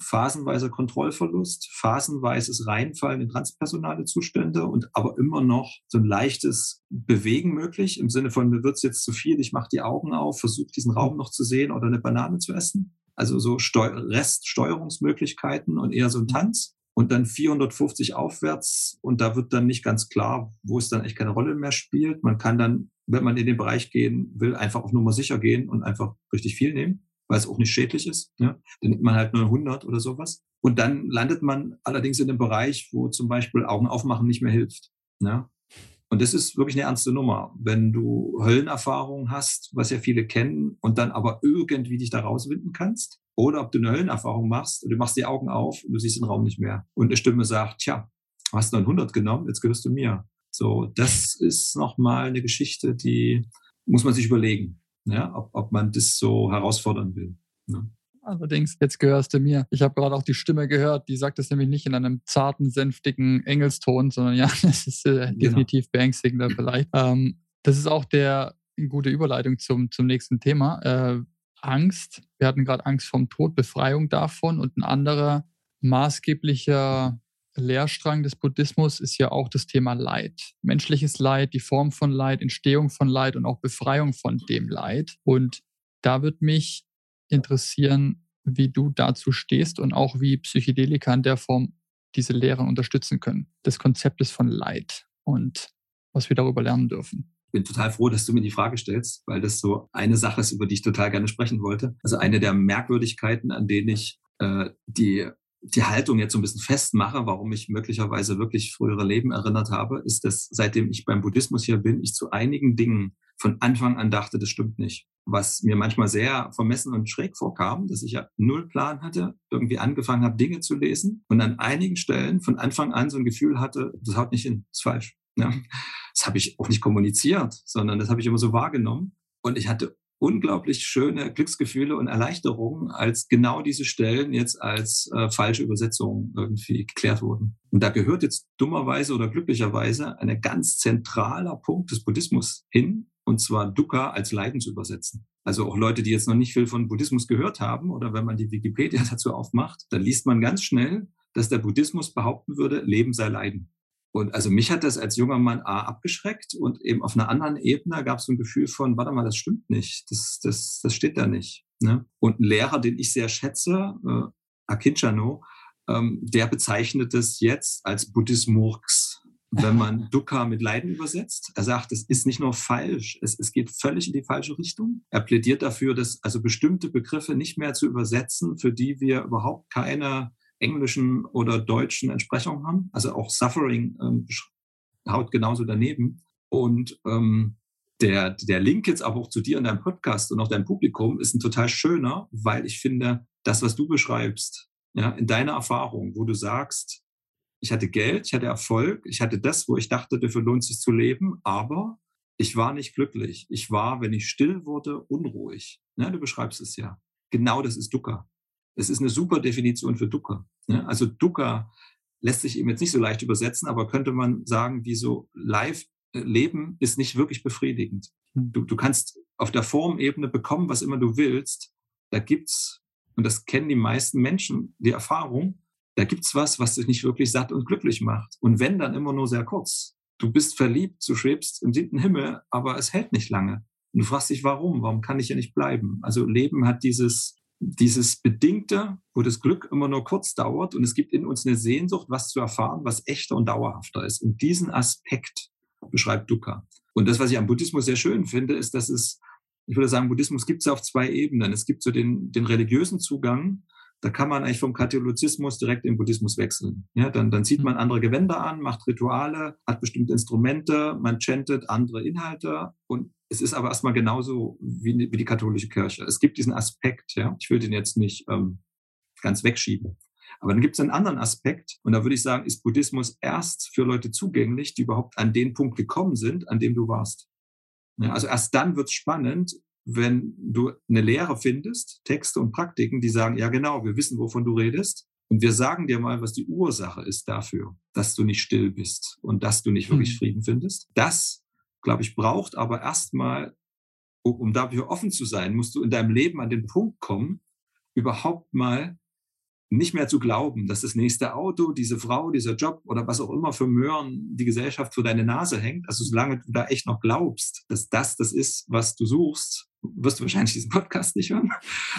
Speaker 2: phasenweiser Kontrollverlust, phasenweises Reinfallen in transpersonale Zustände und aber immer noch so ein leichtes Bewegen möglich im Sinne von, mir wird's jetzt zu viel, ich mache die Augen auf, versuche diesen Raum noch zu sehen oder eine Banane zu essen. Also so Steu Reststeuerungsmöglichkeiten und eher so ein Tanz. Und dann 450 aufwärts und da wird dann nicht ganz klar, wo es dann echt keine Rolle mehr spielt. Man kann dann, wenn man in den Bereich gehen will, einfach auf Nummer sicher gehen und einfach richtig viel nehmen weil es auch nicht schädlich ist. Ja? Dann nimmt man halt nur 100 oder sowas. Und dann landet man allerdings in einem Bereich, wo zum Beispiel Augen aufmachen nicht mehr hilft. Ja? Und das ist wirklich eine ernste Nummer. Wenn du Höllenerfahrungen hast, was ja viele kennen, und dann aber irgendwie dich da rauswinden kannst, oder ob du eine Höllenerfahrung machst und du machst die Augen auf und du siehst den Raum nicht mehr. Und eine Stimme sagt, tja, hast du 100 genommen, jetzt gehörst du mir. So, das ist nochmal eine Geschichte, die muss man sich überlegen ja, ob, ob man das so herausfordern will. Ne?
Speaker 1: Allerdings, jetzt gehörst du mir. Ich habe gerade auch die Stimme gehört, die sagt es nämlich nicht in einem zarten, sänftigen Engelston, sondern ja, das ist äh, genau. definitiv beängstigender vielleicht. Ähm, das ist auch der eine gute Überleitung zum, zum nächsten Thema. Äh, Angst. Wir hatten gerade Angst vom Tod, Befreiung davon und ein anderer maßgeblicher Lehrstrang des Buddhismus ist ja auch das Thema Leid. Menschliches Leid, die Form von Leid, Entstehung von Leid und auch Befreiung von dem Leid. Und da wird mich interessieren, wie du dazu stehst und auch wie Psychedelika in der Form diese Lehren unterstützen können. Des Konzeptes von Leid und was wir darüber lernen dürfen.
Speaker 2: Ich bin total froh, dass du mir die Frage stellst, weil das so eine Sache ist, über die ich total gerne sprechen wollte. Also eine der Merkwürdigkeiten, an denen ich äh, die die Haltung jetzt so ein bisschen festmache, warum ich möglicherweise wirklich frühere Leben erinnert habe, ist, dass seitdem ich beim Buddhismus hier bin, ich zu einigen Dingen von Anfang an dachte, das stimmt nicht. Was mir manchmal sehr vermessen und schräg vorkam, dass ich ja null Plan hatte, irgendwie angefangen habe, Dinge zu lesen und an einigen Stellen von Anfang an so ein Gefühl hatte, das haut nicht hin, ist falsch. Ja. Das habe ich auch nicht kommuniziert, sondern das habe ich immer so wahrgenommen. Und ich hatte unglaublich schöne Glücksgefühle und Erleichterungen, als genau diese Stellen jetzt als äh, falsche Übersetzungen irgendwie geklärt wurden. Und da gehört jetzt dummerweise oder glücklicherweise ein ganz zentraler Punkt des Buddhismus hin, und zwar Dukkha als Leiden zu übersetzen. Also auch Leute, die jetzt noch nicht viel von Buddhismus gehört haben, oder wenn man die Wikipedia dazu aufmacht, dann liest man ganz schnell, dass der Buddhismus behaupten würde, Leben sei Leiden. Und also mich hat das als junger Mann A abgeschreckt und eben auf einer anderen Ebene gab es so ein Gefühl von, warte mal, das stimmt nicht, das, das, das steht da nicht. Ne? Und ein Lehrer, den ich sehr schätze, äh, Akinchano, ähm, der bezeichnet es jetzt als Buddhismus, wenn man Dukkha mit Leiden übersetzt. Er sagt, es ist nicht nur falsch, es, es geht völlig in die falsche Richtung. Er plädiert dafür, dass also bestimmte Begriffe nicht mehr zu übersetzen, für die wir überhaupt keine englischen oder deutschen Entsprechungen haben. Also auch Suffering ähm, haut genauso daneben. Und ähm, der, der Link jetzt aber auch zu dir in deinem Podcast und auch deinem Publikum ist ein total schöner, weil ich finde, das, was du beschreibst, ja, in deiner Erfahrung, wo du sagst, ich hatte Geld, ich hatte Erfolg, ich hatte das, wo ich dachte, dafür lohnt sich zu leben, aber ich war nicht glücklich. Ich war, wenn ich still wurde, unruhig. Ja, du beschreibst es ja. Genau das ist Dukkha. Es ist eine super Definition für Dukkha. Ne? Also Dukkha lässt sich eben jetzt nicht so leicht übersetzen, aber könnte man sagen, wie so Live-Leben ist nicht wirklich befriedigend. Hm. Du, du kannst auf der Formebene bekommen, was immer du willst. Da gibt's, und das kennen die meisten Menschen, die Erfahrung, da gibt's was, was dich nicht wirklich satt und glücklich macht. Und wenn, dann immer nur sehr kurz. Du bist verliebt, du schwebst im siebten Himmel, aber es hält nicht lange. Und du fragst dich, warum? Warum kann ich ja nicht bleiben? Also Leben hat dieses, dieses Bedingte, wo das Glück immer nur kurz dauert und es gibt in uns eine Sehnsucht, was zu erfahren, was echter und dauerhafter ist. Und diesen Aspekt beschreibt Dukkha. Und das, was ich am Buddhismus sehr schön finde, ist, dass es, ich würde sagen, Buddhismus gibt es auf zwei Ebenen. Es gibt so den, den religiösen Zugang, da kann man eigentlich vom Katholizismus direkt in den Buddhismus wechseln. Ja, dann, dann zieht man andere Gewänder an, macht Rituale, hat bestimmte Instrumente, man chantet andere Inhalte und es ist aber erstmal genauso wie, wie die katholische Kirche. Es gibt diesen Aspekt, ja, ich will den jetzt nicht ähm, ganz wegschieben. Aber dann gibt es einen anderen Aspekt und da würde ich sagen, ist Buddhismus erst für Leute zugänglich, die überhaupt an den Punkt gekommen sind, an dem du warst. Ja, also erst dann wird es spannend, wenn du eine Lehre findest, Texte und Praktiken, die sagen, ja genau, wir wissen, wovon du redest. Und wir sagen dir mal, was die Ursache ist dafür, dass du nicht still bist und dass du nicht wirklich mhm. Frieden findest. Das, glaube ich, braucht aber erstmal, um dafür offen zu sein, musst du in deinem Leben an den Punkt kommen, überhaupt mal nicht mehr zu glauben, dass das nächste Auto, diese Frau, dieser Job oder was auch immer für Möhren die Gesellschaft vor deine Nase hängt, also solange du da echt noch glaubst, dass das das ist, was du suchst, wirst du wahrscheinlich diesen Podcast nicht hören.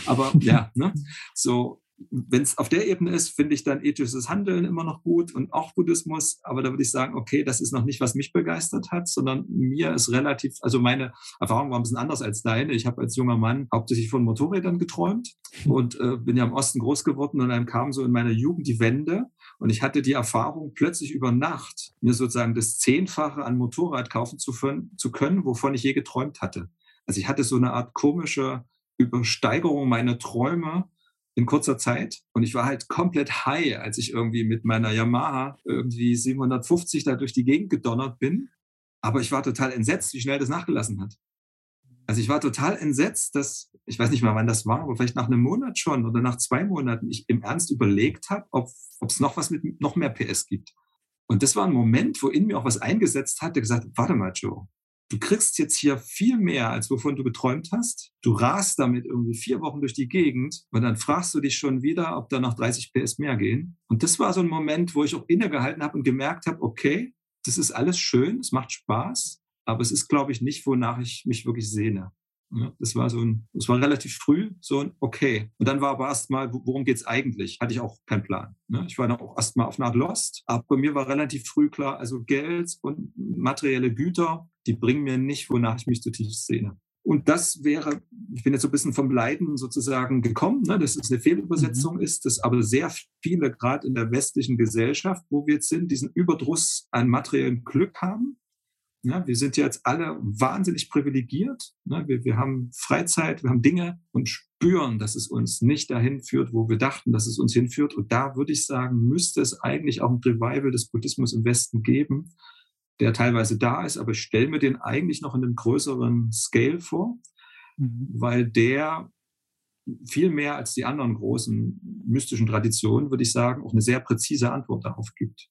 Speaker 2: Aber ja, ne? so wenn es auf der Ebene ist, finde ich dann ethisches Handeln immer noch gut und auch Buddhismus. Aber da würde ich sagen, okay, das ist noch nicht, was mich begeistert hat, sondern mir ist relativ, also meine Erfahrung war ein bisschen anders als deine. Ich habe als junger Mann hauptsächlich von Motorrädern geträumt und äh, bin ja im Osten groß geworden und dann kam so in meiner Jugend die Wende und ich hatte die Erfahrung, plötzlich über Nacht mir sozusagen das Zehnfache an Motorrad kaufen zu, zu können, wovon ich je geträumt hatte. Also ich hatte so eine Art komische Übersteigerung meiner Träume in kurzer Zeit. Und ich war halt komplett high, als ich irgendwie mit meiner Yamaha irgendwie 750 da durch die Gegend gedonnert bin. Aber ich war total entsetzt, wie schnell das nachgelassen hat. Also ich war total entsetzt, dass, ich weiß nicht mal, wann das war, aber vielleicht nach einem Monat schon oder nach zwei Monaten ich im Ernst überlegt habe, ob es noch was mit noch mehr PS gibt. Und das war ein Moment, wo in mir auch was eingesetzt hat, der gesagt warte mal, Joe, du kriegst jetzt hier viel mehr, als wovon du geträumt hast. Du rast damit irgendwie vier Wochen durch die Gegend und dann fragst du dich schon wieder, ob da noch 30 PS mehr gehen. Und das war so ein Moment, wo ich auch innegehalten habe und gemerkt habe, okay, das ist alles schön, es macht Spaß, aber es ist, glaube ich, nicht, wonach ich mich wirklich sehne. Das war so ein, das war relativ früh so ein okay. Und dann war aber erstmal, worum geht's eigentlich? Hatte ich auch keinen Plan. Ne? Ich war dann auch erstmal auf Nacht Lost. Aber bei mir war relativ früh klar, also Geld und materielle Güter, die bringen mir nicht, wonach ich mich zutiefst sehne. Und das wäre, ich bin jetzt so ein bisschen vom Leiden sozusagen gekommen, ne, dass es eine Fehlübersetzung mhm. ist, dass aber sehr viele, gerade in der westlichen Gesellschaft, wo wir jetzt sind, diesen Überdruss an materiellem Glück haben ja, wir sind jetzt alle wahnsinnig privilegiert. Ne? Wir, wir haben Freizeit, wir haben Dinge und spüren, dass es uns nicht dahin führt, wo wir dachten, dass es uns hinführt. Und da würde ich sagen, müsste es eigentlich auch ein Revival des Buddhismus im Westen geben, der teilweise da ist, aber ich stelle mir den eigentlich noch in einem größeren Scale vor, mhm. weil der viel mehr als die anderen großen mystischen Traditionen, würde ich sagen, auch eine sehr präzise Antwort darauf gibt.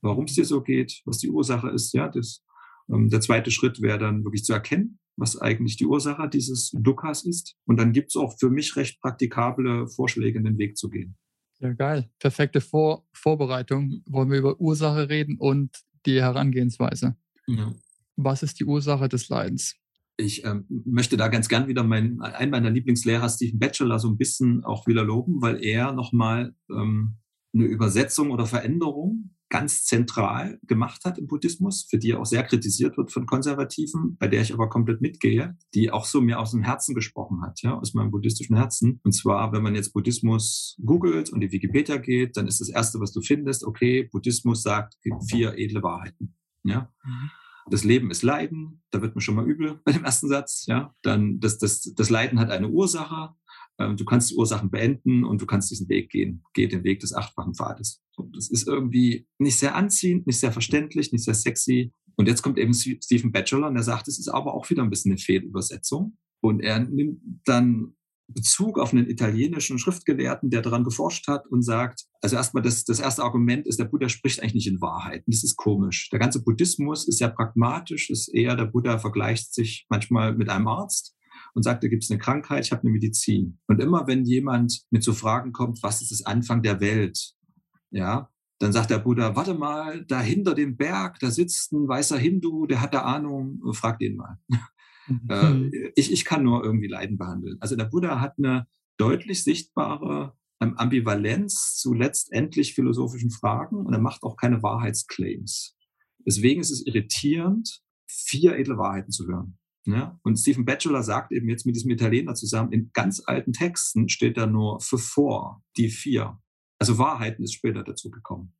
Speaker 2: Warum es dir so geht, was die Ursache ist, ja, das der zweite Schritt wäre dann wirklich zu erkennen, was eigentlich die Ursache dieses Dukkhas ist. Und dann gibt es auch für mich recht praktikable Vorschläge, den Weg zu gehen.
Speaker 1: Ja, geil. Perfekte Vor Vorbereitung. Wollen wir über Ursache reden und die Herangehensweise. Ja. Was ist die Ursache des Leidens?
Speaker 2: Ich ähm, möchte da ganz gern wieder meinen, einen meiner Lieblingslehrer, Stephen Batchelor, so ein bisschen auch wieder loben, weil er nochmal ähm, eine Übersetzung oder Veränderung ganz zentral gemacht hat im Buddhismus, für die er auch sehr kritisiert wird von Konservativen, bei der ich aber komplett mitgehe, die auch so mir aus dem Herzen gesprochen hat, ja, aus meinem buddhistischen Herzen. Und zwar, wenn man jetzt Buddhismus googelt und die Wikipedia geht, dann ist das erste, was du findest, okay, Buddhismus sagt vier edle Wahrheiten, ja. Mhm. Das Leben ist Leiden, da wird mir schon mal übel bei dem ersten Satz, ja. Dann das, das, das Leiden hat eine Ursache, ähm, du kannst die Ursachen beenden und du kannst diesen Weg gehen. Geh den Weg des achtfachen Pfades. Das ist irgendwie nicht sehr anziehend, nicht sehr verständlich, nicht sehr sexy. Und jetzt kommt eben Stephen Batchelor und er sagt, es ist aber auch wieder ein bisschen eine Fehlübersetzung. Und er nimmt dann Bezug auf einen italienischen Schriftgelehrten, der daran geforscht hat und sagt, also erstmal das, das erste Argument ist, der Buddha spricht eigentlich nicht in Wahrheit. Das ist komisch. Der ganze Buddhismus ist sehr pragmatisch, ist eher, der Buddha vergleicht sich manchmal mit einem Arzt und sagt, da gibt es eine Krankheit, ich habe eine Medizin. Und immer wenn jemand mit so Fragen kommt, was ist das Anfang der Welt? Ja, dann sagt der Buddha, warte mal, da hinter dem Berg, da sitzt ein weißer Hindu, der hat da Ahnung, frag den mal. Mhm. Äh, ich, ich kann nur irgendwie Leiden behandeln. Also der Buddha hat eine deutlich sichtbare ähm, Ambivalenz zu letztendlich philosophischen Fragen und er macht auch keine Wahrheitsclaims. Deswegen ist es irritierend, vier edle Wahrheiten zu hören. Ja? Und Stephen Batchelor sagt eben jetzt mit diesem Italiener zusammen, in ganz alten Texten steht da nur für vor, die vier. Also Wahrheiten ist später dazu gekommen.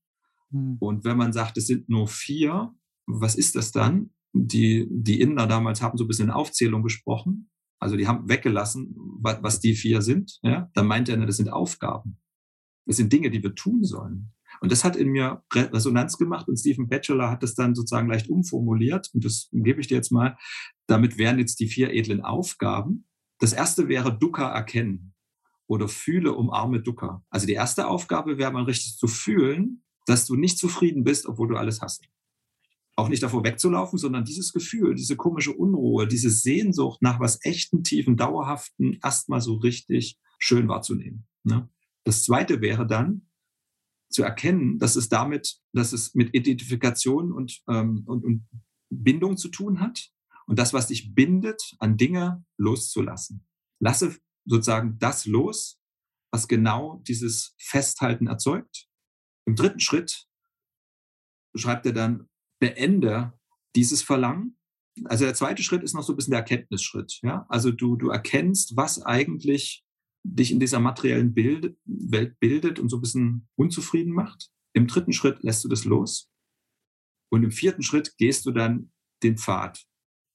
Speaker 2: Mhm. Und wenn man sagt, es sind nur vier, was ist das dann? Die, die Inder damals haben so ein bisschen in Aufzählung gesprochen. Also die haben weggelassen, was, was die vier sind. Ja? Dann meint er, das sind Aufgaben. Das sind Dinge, die wir tun sollen. Und das hat in mir Resonanz gemacht und Stephen Batchelor hat das dann sozusagen leicht umformuliert und das gebe ich dir jetzt mal. Damit wären jetzt die vier edlen Aufgaben. Das erste wäre Dukkha erkennen oder fühle, umarme Dukkha. Also die erste Aufgabe wäre mal richtig zu fühlen, dass du nicht zufrieden bist, obwohl du alles hast. Auch nicht davor wegzulaufen, sondern dieses Gefühl, diese komische Unruhe, diese Sehnsucht nach was echten, tiefen, dauerhaften, erstmal so richtig schön wahrzunehmen. Ne? Das zweite wäre dann, zu erkennen, dass es damit, dass es mit Identifikation und, ähm, und, und Bindung zu tun hat und das, was dich bindet, an Dinge loszulassen. Lasse sozusagen das los, was genau dieses Festhalten erzeugt. Im dritten Schritt schreibt er dann, beende dieses Verlangen. Also der zweite Schritt ist noch so ein bisschen der Erkenntnisschritt. Ja? Also du, du erkennst, was eigentlich dich in dieser materiellen Bild Welt bildet und so ein bisschen unzufrieden macht. Im dritten Schritt lässt du das los. Und im vierten Schritt gehst du dann den Pfad.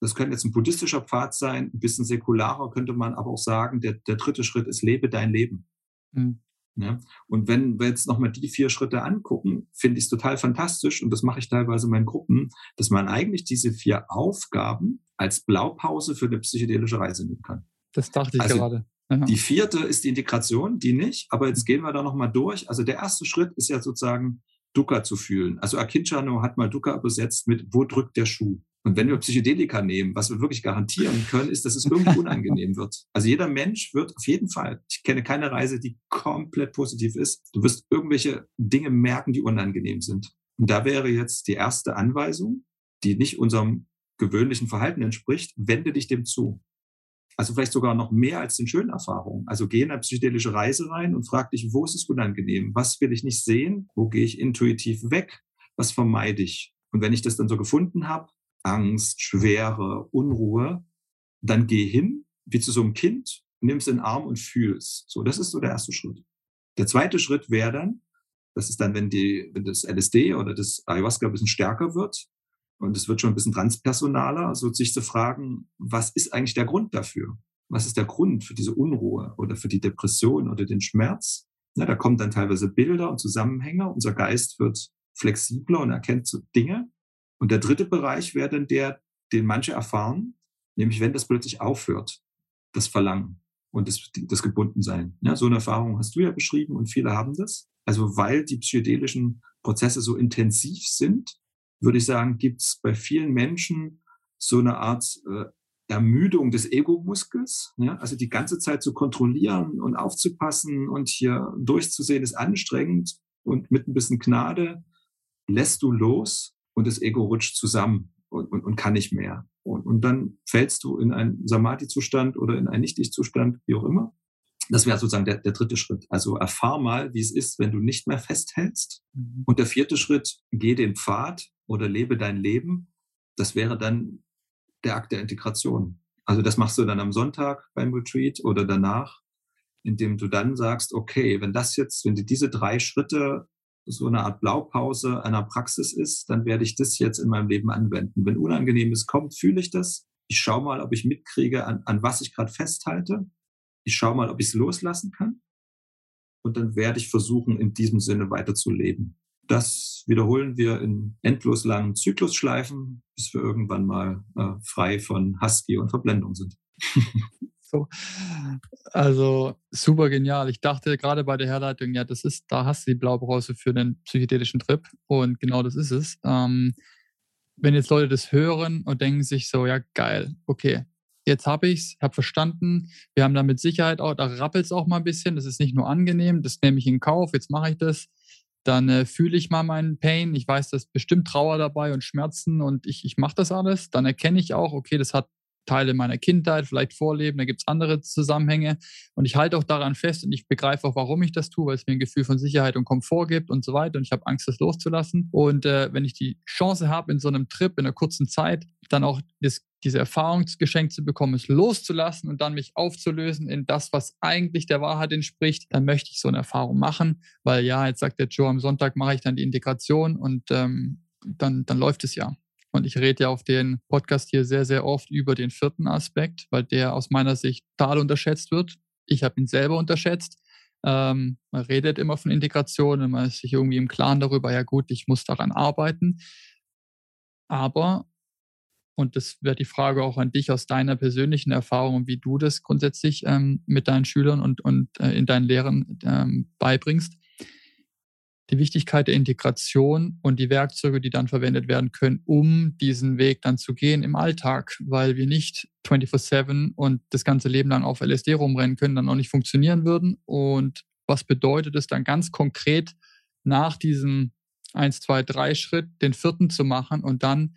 Speaker 2: Das könnte jetzt ein buddhistischer Pfad sein, ein bisschen säkularer könnte man aber auch sagen, der, der dritte Schritt ist, lebe dein Leben. Mhm. Ja? Und wenn wir jetzt nochmal die vier Schritte angucken, finde ich es total fantastisch, und das mache ich teilweise in meinen Gruppen, dass man eigentlich diese vier Aufgaben als Blaupause für eine psychedelische Reise nehmen kann.
Speaker 1: Das dachte ich also, gerade.
Speaker 2: Die vierte ist die Integration, die nicht. Aber jetzt gehen wir da nochmal durch. Also der erste Schritt ist ja sozusagen Dukkha zu fühlen. Also Akinchano hat mal Dukkha übersetzt mit, wo drückt der Schuh? Und wenn wir Psychedelika nehmen, was wir wirklich garantieren können, ist, dass es irgendwie unangenehm wird. Also jeder Mensch wird auf jeden Fall, ich kenne keine Reise, die komplett positiv ist. Du wirst irgendwelche Dinge merken, die unangenehm sind. Und da wäre jetzt die erste Anweisung, die nicht unserem gewöhnlichen Verhalten entspricht, wende dich dem zu. Also vielleicht sogar noch mehr als den schönen Erfahrungen. Also geh in eine psychedelische Reise rein und frag dich, wo ist es unangenehm? Was will ich nicht sehen? Wo gehe ich intuitiv weg? Was vermeide ich? Und wenn ich das dann so gefunden habe, Angst, Schwere, Unruhe, dann geh hin, wie zu so einem Kind, nimm's in den Arm und fühl's. So, das ist so der erste Schritt. Der zweite Schritt wäre dann, das ist dann, wenn die, wenn das LSD oder das Ayahuasca ein bisschen stärker wird, und es wird schon ein bisschen transpersonaler, also sich zu fragen, was ist eigentlich der Grund dafür? Was ist der Grund für diese Unruhe oder für die Depression oder den Schmerz? Ja, da kommen dann teilweise Bilder und Zusammenhänge. Unser Geist wird flexibler und erkennt so Dinge. Und der dritte Bereich wäre dann der, den manche erfahren, nämlich wenn das plötzlich aufhört, das Verlangen und das, das Gebundensein. Ja, so eine Erfahrung hast du ja beschrieben und viele haben das. Also weil die psychedelischen Prozesse so intensiv sind, würde ich sagen, gibt es bei vielen Menschen so eine Art äh, Ermüdung des Ego-Muskels. Ja? Also die ganze Zeit zu kontrollieren und aufzupassen und hier durchzusehen, ist anstrengend. Und mit ein bisschen Gnade lässt du los und das Ego rutscht zusammen und, und, und kann nicht mehr. Und, und dann fällst du in einen Samadhi-Zustand oder in einen Nicht-Ich-Zustand, wie auch immer. Das wäre sozusagen der, der dritte Schritt. Also erfahr mal, wie es ist, wenn du nicht mehr festhältst. Mhm. Und der vierte Schritt, geh den Pfad oder lebe dein Leben. Das wäre dann der Akt der Integration. Also das machst du dann am Sonntag beim Retreat oder danach, indem du dann sagst, okay, wenn das jetzt, wenn die diese drei Schritte so eine Art Blaupause einer Praxis ist, dann werde ich das jetzt in meinem Leben anwenden. Wenn Unangenehmes kommt, fühle ich das. Ich schaue mal, ob ich mitkriege, an, an was ich gerade festhalte. Ich schaue mal, ob ich es loslassen kann. Und dann werde ich versuchen, in diesem Sinne weiterzuleben. Das wiederholen wir in endlos langen Zyklusschleifen, bis wir irgendwann mal äh, frei von Husky und Verblendung sind.
Speaker 1: so. Also super genial. Ich dachte gerade bei der Herleitung, ja, das ist, da hast du die Blaupause für den psychedelischen Trip und genau das ist es. Ähm, wenn jetzt Leute das hören und denken sich so, ja, geil, okay, jetzt habe ich es, habe verstanden, wir haben da mit Sicherheit auch, da rappelt es auch mal ein bisschen, das ist nicht nur angenehm, das nehme ich in Kauf, jetzt mache ich das dann äh, fühle ich mal meinen Pain. Ich weiß, da ist bestimmt Trauer dabei und Schmerzen und ich, ich mache das alles. Dann erkenne ich auch, okay, das hat Teile meiner Kindheit vielleicht vorleben, da gibt es andere Zusammenhänge. Und ich halte auch daran fest und ich begreife auch, warum ich das tue, weil es mir ein Gefühl von Sicherheit und Komfort gibt und so weiter. Und ich habe Angst, das loszulassen. Und äh, wenn ich die Chance habe, in so einem Trip, in einer kurzen Zeit, dann auch das, diese Erfahrung geschenkt zu bekommen, es loszulassen und dann mich aufzulösen in das, was eigentlich der Wahrheit entspricht, dann möchte ich so eine Erfahrung machen. Weil ja, jetzt sagt der Joe, am Sonntag mache ich dann die Integration und ähm, dann, dann läuft es ja. Und ich rede ja auf den Podcast hier sehr, sehr oft über den vierten Aspekt, weil der aus meiner Sicht total unterschätzt wird. Ich habe ihn selber unterschätzt. Ähm, man redet immer von Integration und man ist sich irgendwie im Klaren darüber, ja gut, ich muss daran arbeiten. Aber, und das wäre die Frage auch an dich aus deiner persönlichen Erfahrung, wie du das grundsätzlich ähm, mit deinen Schülern und, und äh, in deinen Lehren ähm, beibringst die Wichtigkeit der Integration und die Werkzeuge, die dann verwendet werden können, um diesen Weg dann zu gehen im Alltag, weil wir nicht 24-7 und das ganze Leben lang auf LSD rumrennen können, dann auch nicht funktionieren würden. Und was bedeutet es dann ganz konkret nach diesem 1, 2, 3 Schritt, den vierten zu machen und dann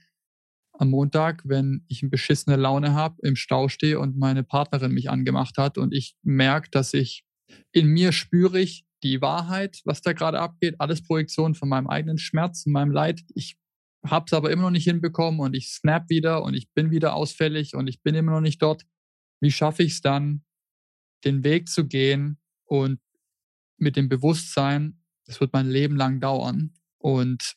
Speaker 1: am Montag, wenn ich eine beschissene Laune habe, im Stau stehe und meine Partnerin mich angemacht hat und ich merke, dass ich in mir spüre ich, die Wahrheit, was da gerade abgeht, alles Projektion von meinem eigenen Schmerz, meinem Leid. Ich habe es aber immer noch nicht hinbekommen und ich snap wieder und ich bin wieder ausfällig und ich bin immer noch nicht dort. Wie schaffe ich es dann, den Weg zu gehen und mit dem Bewusstsein, es wird mein Leben lang dauern und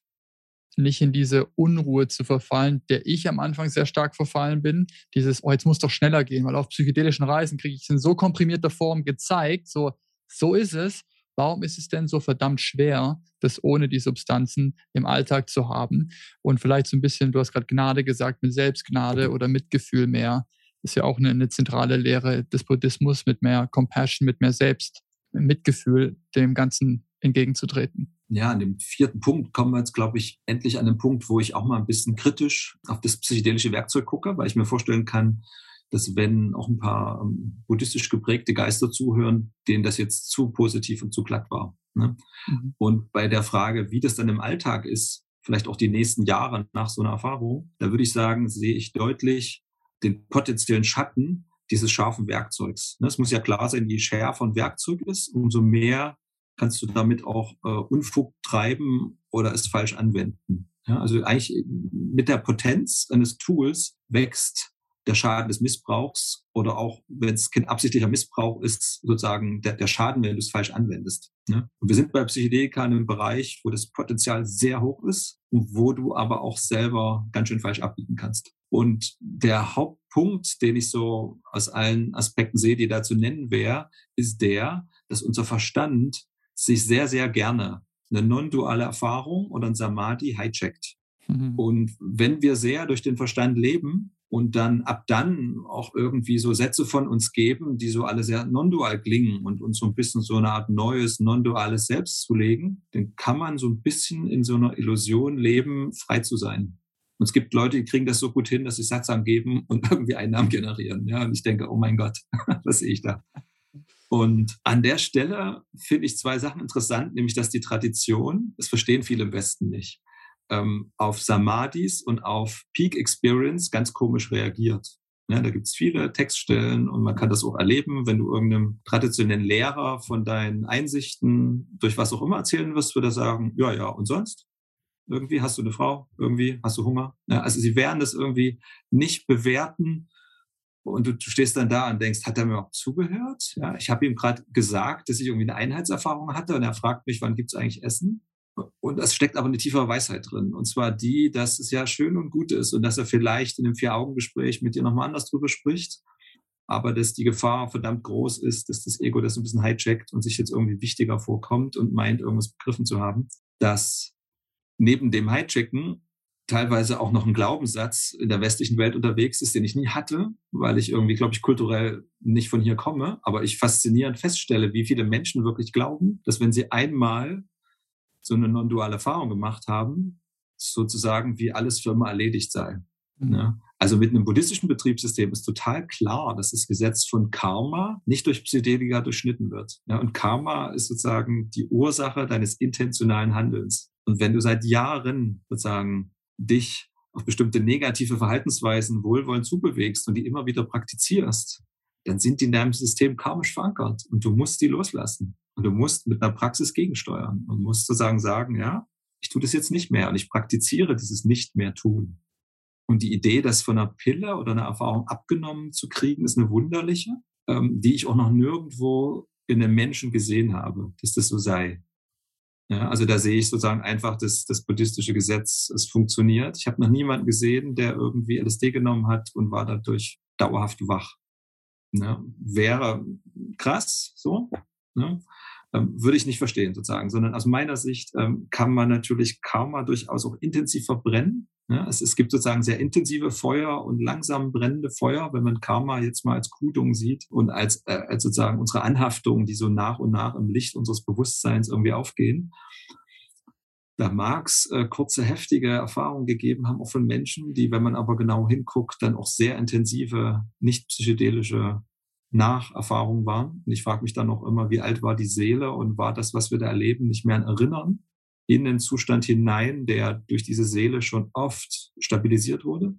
Speaker 1: nicht in diese Unruhe zu verfallen, der ich am Anfang sehr stark verfallen bin. Dieses, oh, jetzt muss doch schneller gehen, weil auf psychedelischen Reisen kriege ich es in so komprimierter Form gezeigt, so, so ist es. Warum ist es denn so verdammt schwer, das ohne die Substanzen im Alltag zu haben? Und vielleicht so ein bisschen, du hast gerade Gnade gesagt, mit Selbstgnade oder Mitgefühl mehr. Ist ja auch eine, eine zentrale Lehre des Buddhismus, mit mehr Compassion, mit mehr Selbst, Mitgefühl dem Ganzen entgegenzutreten.
Speaker 2: Ja, an dem vierten Punkt kommen wir jetzt, glaube ich, endlich an den Punkt, wo ich auch mal ein bisschen kritisch auf das psychedelische Werkzeug gucke, weil ich mir vorstellen kann, dass wenn auch ein paar ähm, buddhistisch geprägte Geister zuhören, denen das jetzt zu positiv und zu glatt war. Ne? Mhm. Und bei der Frage, wie das dann im Alltag ist, vielleicht auch die nächsten Jahre nach so einer Erfahrung, da würde ich sagen, sehe ich deutlich den potenziellen Schatten dieses scharfen Werkzeugs. Ne? Es muss ja klar sein, je schärfer ein Werkzeug ist, umso mehr kannst du damit auch äh, Unfug treiben oder es falsch anwenden. Ja, also eigentlich mit der Potenz eines Tools wächst der Schaden des Missbrauchs oder auch, wenn es kein absichtlicher Missbrauch ist, sozusagen der, der Schaden, wenn du es falsch anwendest. Ne? Und wir sind bei Psychedelika in einem Bereich, wo das Potenzial sehr hoch ist und wo du aber auch selber ganz schön falsch abbiegen kannst. Und der Hauptpunkt, den ich so aus allen Aspekten sehe, die da zu nennen wäre, ist der, dass unser Verstand sich sehr, sehr gerne eine non-duale Erfahrung oder ein Samadhi hijackt. Mhm. Und wenn wir sehr durch den Verstand leben, und dann ab dann auch irgendwie so Sätze von uns geben, die so alle sehr non-dual klingen und uns so ein bisschen so eine Art neues non-duales Selbst zu legen, dann kann man so ein bisschen in so einer Illusion leben, frei zu sein. Und es gibt Leute, die kriegen das so gut hin, dass sie Satz angeben und irgendwie Einnahmen generieren. Ja, und ich denke, oh mein Gott, was sehe ich da? Und an der Stelle finde ich zwei Sachen interessant, nämlich dass die Tradition, das verstehen viele im Westen nicht, ähm, auf Samadhis und auf Peak Experience ganz komisch reagiert. Ja, da gibt's viele Textstellen und man kann das auch erleben, wenn du irgendeinem traditionellen Lehrer von deinen Einsichten durch was auch immer erzählen wirst, würde er sagen, ja, ja, und sonst? Irgendwie hast du eine Frau, irgendwie hast du Hunger. Ja, also sie werden das irgendwie nicht bewerten und du, du stehst dann da und denkst, hat er mir auch zugehört? Ja, ich habe ihm gerade gesagt, dass ich irgendwie eine Einheitserfahrung hatte und er fragt mich, wann gibt's eigentlich Essen? Und es steckt aber eine tiefe Weisheit drin. Und zwar die, dass es ja schön und gut ist und dass er vielleicht in einem Vier-Augen-Gespräch mit dir nochmal anders drüber spricht. Aber dass die Gefahr verdammt groß ist, dass das Ego das ein bisschen hijackt und sich jetzt irgendwie wichtiger vorkommt und meint, irgendwas begriffen zu haben. Dass neben dem Hijacken teilweise auch noch ein Glaubenssatz in der westlichen Welt unterwegs ist, den ich nie hatte, weil ich irgendwie, glaube ich, kulturell nicht von hier komme. Aber ich faszinierend feststelle, wie viele Menschen wirklich glauben, dass wenn sie einmal so eine non-duale Erfahrung gemacht haben, sozusagen wie alles für immer erledigt sei. Mhm. Ne? Also mit einem buddhistischen Betriebssystem ist total klar, dass das Gesetz von Karma nicht durch Psychedelika durchschnitten wird. Ja, und Karma ist sozusagen die Ursache deines intentionalen Handelns. Und wenn du seit Jahren sozusagen dich auf bestimmte negative Verhaltensweisen wohlwollend zubewegst und die immer wieder praktizierst, dann sind die in deinem System karmisch verankert und du musst die loslassen. Und du musst mit einer Praxis gegensteuern und musst sozusagen sagen, ja, ich tue das jetzt nicht mehr und ich praktiziere dieses nicht mehr tun. Und die Idee, das von einer Pille oder einer Erfahrung abgenommen zu kriegen, ist eine wunderliche, ähm, die ich auch noch nirgendwo in einem Menschen gesehen habe, dass das so sei. Ja, also da sehe ich sozusagen einfach das, das buddhistische Gesetz, es funktioniert. Ich habe noch niemanden gesehen, der irgendwie LSD genommen hat und war dadurch dauerhaft wach. Ne? Wäre krass, so. Ne? Ähm, würde ich nicht verstehen sozusagen, sondern aus meiner Sicht ähm, kann man natürlich Karma durchaus auch intensiv verbrennen. Ja, es, es, gibt sozusagen sehr intensive Feuer und langsam brennende Feuer, wenn man Karma jetzt mal als Kudung sieht und als, äh, als sozusagen unsere Anhaftungen, die so nach und nach im Licht unseres Bewusstseins irgendwie aufgehen. Da mag es äh, kurze, heftige Erfahrungen gegeben haben, auch von Menschen, die, wenn man aber genau hinguckt, dann auch sehr intensive, nicht psychedelische Nacherfahrungen waren. Und ich frage mich dann noch immer, wie alt war die Seele und war das, was wir da erleben, nicht mehr ein Erinnern in den Zustand hinein, der durch diese Seele schon oft stabilisiert wurde?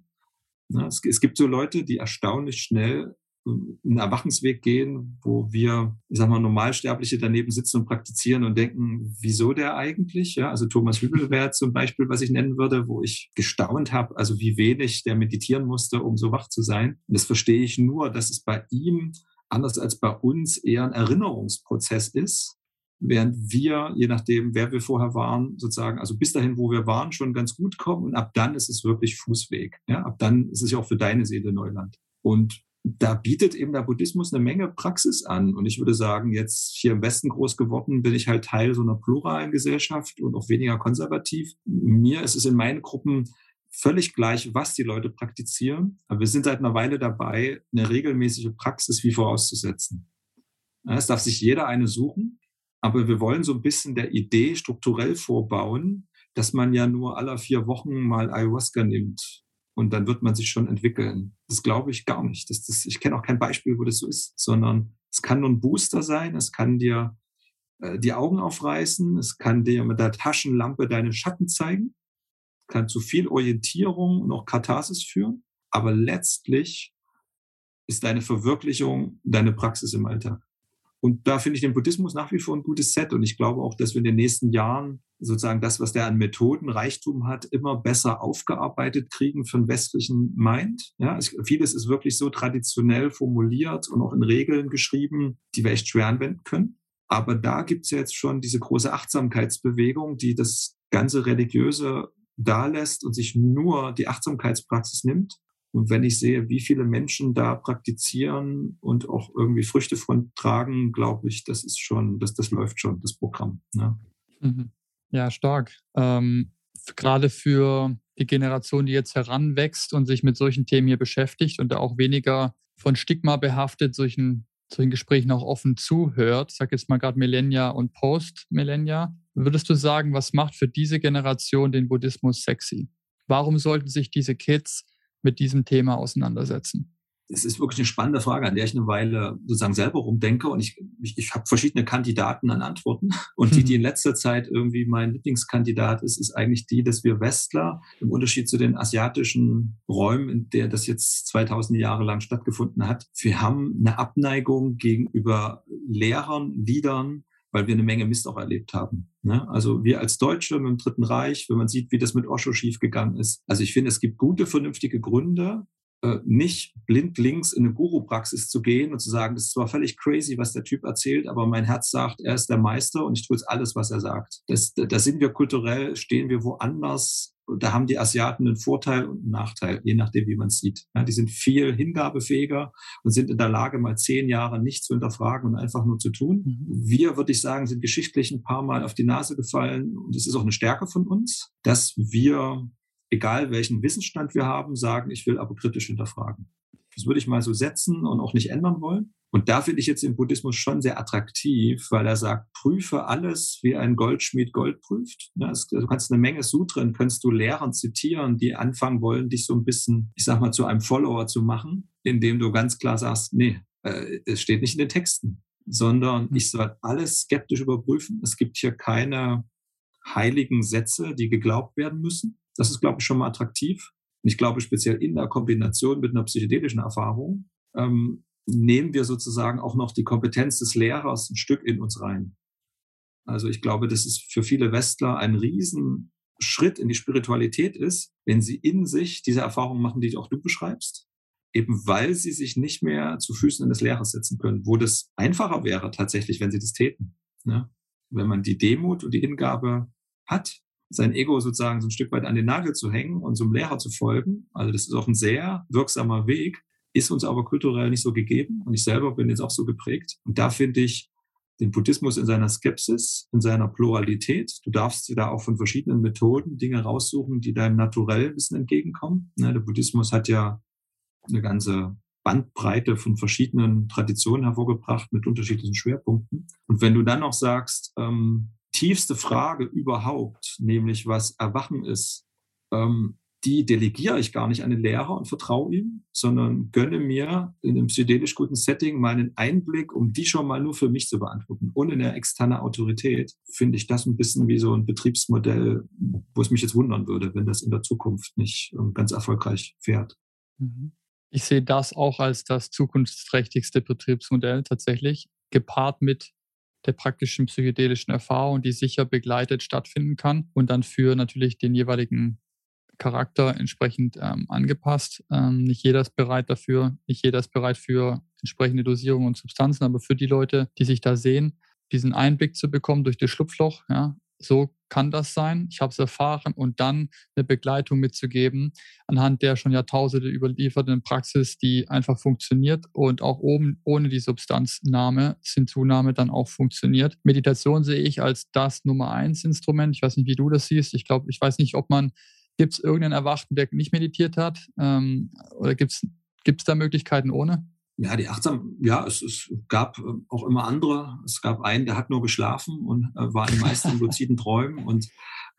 Speaker 2: Es, es, gibt so Leute, die erstaunlich schnell einen Erwachensweg gehen, wo wir, ich sag mal, Normalsterbliche daneben sitzen und praktizieren und denken, wieso der eigentlich? Ja, also Thomas Hübel wäre zum Beispiel, was ich nennen würde, wo ich gestaunt habe, also wie wenig der meditieren musste, um so wach zu sein. Und das verstehe ich nur, dass es bei ihm anders als bei uns eher ein Erinnerungsprozess ist, während wir, je nachdem, wer wir vorher waren, sozusagen, also bis dahin, wo wir waren, schon ganz gut kommen und ab dann ist es wirklich Fußweg. Ja, ab dann ist es ja auch für deine Seele Neuland. Und da bietet eben der Buddhismus eine Menge Praxis an. Und ich würde sagen, jetzt hier im Westen groß geworden, bin ich halt Teil so einer pluralen Gesellschaft und auch weniger konservativ. Mir ist es in meinen Gruppen völlig gleich, was die Leute praktizieren. Aber wir sind seit einer Weile dabei, eine regelmäßige Praxis wie vorauszusetzen. Es darf sich jeder eine suchen, aber wir wollen so ein bisschen der Idee strukturell vorbauen, dass man ja nur alle vier Wochen mal Ayahuasca nimmt und dann wird man sich schon entwickeln. Das glaube ich gar nicht. Das, das, ich kenne auch kein Beispiel, wo das so ist, sondern es kann nur ein Booster sein, es kann dir äh, die Augen aufreißen, es kann dir mit der Taschenlampe deine Schatten zeigen, kann zu viel Orientierung und auch Katharsis führen, aber letztlich ist deine Verwirklichung deine Praxis im Alltag. Und da finde ich den Buddhismus nach wie vor ein gutes Set. Und ich glaube auch, dass wir in den nächsten Jahren sozusagen das, was der an Methodenreichtum hat, immer besser aufgearbeitet kriegen für den westlichen Mind. Ja, es, vieles ist wirklich so traditionell formuliert und auch in Regeln geschrieben, die wir echt schwer anwenden können. Aber da gibt es ja jetzt schon diese große Achtsamkeitsbewegung, die das ganze Religiöse da lässt und sich nur die Achtsamkeitspraxis nimmt und wenn ich sehe, wie viele Menschen da praktizieren und auch irgendwie Früchte von tragen, glaube ich, das ist schon, das, das läuft schon, das Programm. Ne?
Speaker 1: Mhm. Ja, stark. Ähm, gerade für die Generation, die jetzt heranwächst und sich mit solchen Themen hier beschäftigt und da auch weniger von Stigma behaftet, solchen, solchen Gesprächen auch offen zuhört, sage jetzt mal gerade Millennia und Post-Millennia, würdest du sagen, was macht für diese Generation den Buddhismus sexy? Warum sollten sich diese Kids mit diesem Thema auseinandersetzen?
Speaker 2: Es ist wirklich eine spannende Frage, an der ich eine Weile sozusagen selber rumdenke und ich, ich, ich habe verschiedene Kandidaten an Antworten. Und die, die in letzter Zeit irgendwie mein Lieblingskandidat ist, ist eigentlich die, dass wir Westler im Unterschied zu den asiatischen Räumen, in der das jetzt 2000 Jahre lang stattgefunden hat, wir haben eine Abneigung gegenüber Lehrern, Liedern, weil wir eine Menge Mist auch erlebt haben. Ne? Also wir als Deutsche mit dem Dritten Reich, wenn man sieht, wie das mit Osho schiefgegangen ist. Also ich finde, es gibt gute, vernünftige Gründe, nicht blindlings in eine Guru-Praxis zu gehen und zu sagen, das ist zwar völlig crazy, was der Typ erzählt, aber mein Herz sagt, er ist der Meister und ich tue jetzt alles, was er sagt. Das, da sind wir kulturell, stehen wir woanders da haben die Asiaten einen Vorteil und einen Nachteil, je nachdem, wie man es sieht. Ja, die sind viel hingabefähiger und sind in der Lage, mal zehn Jahre nichts zu hinterfragen und einfach nur zu tun. Mhm. Wir, würde ich sagen, sind geschichtlich ein paar Mal auf die Nase gefallen und es ist auch eine Stärke von uns, dass wir, egal welchen Wissensstand wir haben, sagen, ich will aber kritisch hinterfragen. Das würde ich mal so setzen und auch nicht ändern wollen. Und da finde ich jetzt den Buddhismus schon sehr attraktiv, weil er sagt, prüfe alles, wie ein Goldschmied Gold prüft. Du kannst eine Menge Sutren, kannst du Lehren zitieren, die anfangen wollen, dich so ein bisschen, ich sag mal, zu einem Follower zu machen, indem du ganz klar sagst, nee, äh, es steht nicht in den Texten, sondern hm. ich soll alles skeptisch überprüfen. Es gibt hier keine heiligen Sätze, die geglaubt werden müssen. Das ist, glaube ich, schon mal attraktiv. Und ich glaube, speziell in der Kombination mit einer psychedelischen Erfahrung ähm, nehmen wir sozusagen auch noch die Kompetenz des Lehrers ein Stück in uns rein. Also ich glaube, dass es für viele Westler ein Riesenschritt in die Spiritualität ist, wenn sie in sich diese Erfahrungen machen, die auch du beschreibst, eben weil sie sich nicht mehr zu Füßen des Lehrers setzen können, wo das einfacher wäre tatsächlich, wenn sie das täten. Ne? Wenn man die Demut und die Hingabe hat, sein Ego sozusagen so ein Stück weit an den Nagel zu hängen und zum Lehrer zu folgen. Also das ist auch ein sehr wirksamer Weg, ist uns aber kulturell nicht so gegeben. Und ich selber bin jetzt auch so geprägt. Und da finde ich den Buddhismus in seiner Skepsis, in seiner Pluralität. Du darfst dir da auch von verschiedenen Methoden Dinge raussuchen, die deinem naturell Wissen entgegenkommen. Ne, der Buddhismus hat ja eine ganze Bandbreite von verschiedenen Traditionen hervorgebracht mit unterschiedlichen Schwerpunkten. Und wenn du dann noch sagst, ähm, tiefste Frage überhaupt, nämlich was Erwachen ist, ähm, die delegiere ich gar nicht an den Lehrer und vertraue ihm, sondern gönne mir in einem psychedelisch guten Setting meinen Einblick, um die schon mal nur für mich zu beantworten, ohne eine externe Autorität. Finde ich das ein bisschen wie so ein Betriebsmodell, wo es mich jetzt wundern würde, wenn das in der Zukunft nicht ähm, ganz erfolgreich fährt.
Speaker 1: Mhm. Ich sehe das auch als das zukunftsträchtigste Betriebsmodell tatsächlich, gepaart mit der praktischen psychedelischen Erfahrung, die sicher begleitet stattfinden kann und dann für natürlich den jeweiligen Charakter entsprechend ähm, angepasst. Ähm, nicht jeder ist bereit dafür, nicht jeder ist bereit für entsprechende Dosierung und Substanzen, aber für die Leute, die sich da sehen, diesen Einblick zu bekommen durch das Schlupfloch, ja, so kann das sein, ich habe es erfahren und dann eine Begleitung mitzugeben, anhand der schon Jahrtausende überlieferten Praxis, die einfach funktioniert und auch oben ohne die Substanznahme, Hinzunahme dann auch funktioniert. Meditation sehe ich als das Nummer eins Instrument. Ich weiß nicht, wie du das siehst. Ich glaube, ich weiß nicht, ob man, gibt es irgendeinen Erwachten, der nicht meditiert hat? Ähm, oder gibt es da Möglichkeiten ohne?
Speaker 2: Ja, die achtsam, ja, es, es gab äh, auch immer andere. Es gab einen, der hat nur geschlafen und äh, war in meisten luziden Träumen. Und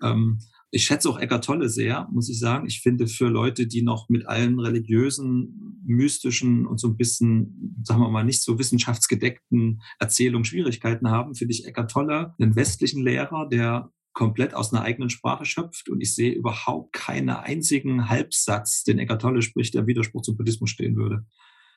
Speaker 2: ähm, ich schätze auch Eckart Tolle sehr, muss ich sagen. Ich finde für Leute, die noch mit allen religiösen, mystischen und so ein bisschen, sagen wir mal, nicht so wissenschaftsgedeckten Erzählungen Schwierigkeiten haben, finde ich Eckart Tolle einen westlichen Lehrer, der komplett aus einer eigenen Sprache schöpft und ich sehe überhaupt keinen einzigen Halbsatz, den Eckart Tolle spricht, der Widerspruch zum Buddhismus stehen würde.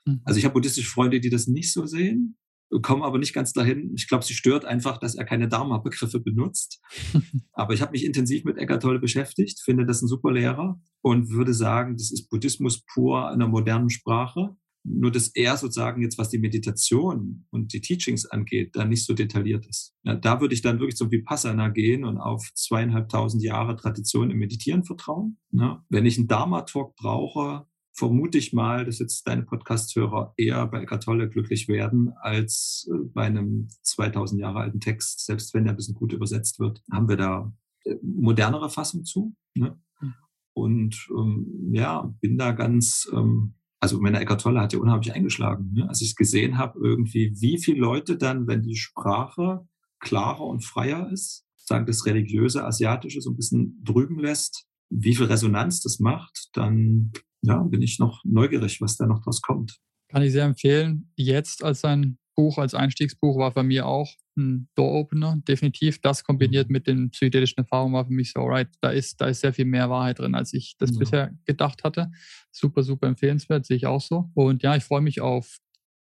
Speaker 2: Mhm. Also ich habe buddhistische Freunde, die das nicht so sehen, kommen aber nicht ganz dahin. Ich glaube, sie stört einfach, dass er keine Dharma-Begriffe benutzt. aber ich habe mich intensiv mit Eckart Tolle beschäftigt, finde das ein super Lehrer und würde sagen, das ist Buddhismus pur in einer modernen Sprache. Nur, dass er sozusagen jetzt, was die Meditation und die Teachings angeht, da nicht so detailliert ist. Ja, da würde ich dann wirklich zum Vipassana gehen und auf zweieinhalbtausend Jahre Tradition im Meditieren vertrauen. Ja, wenn ich einen Dharma-Talk brauche, vermute ich mal, dass jetzt deine Podcast-Hörer eher bei Eckart Tolle glücklich werden als äh, bei einem 2000 Jahre alten Text. Selbst wenn der ein bisschen gut übersetzt wird, haben wir da äh, modernere Fassung zu. Ne? Hm. Und ähm, ja, bin da ganz, ähm, also meine Eckart Tolle hat ja unheimlich eingeschlagen. Ne? Als ich gesehen habe, irgendwie, wie viele Leute dann, wenn die Sprache klarer und freier ist, sagen das religiöse Asiatische so ein bisschen drüben lässt, wie viel Resonanz das macht, dann ja, bin ich noch neugierig, was da noch draus kommt.
Speaker 1: Kann ich sehr empfehlen. Jetzt als ein Buch, als Einstiegsbuch war bei mir auch ein Door-Opener, definitiv. Das kombiniert mhm. mit den psychedelischen Erfahrungen war für mich so, alright, da ist, da ist sehr viel mehr Wahrheit drin, als ich das ja. bisher gedacht hatte. Super, super empfehlenswert, sehe ich auch so. Und ja, ich freue mich auf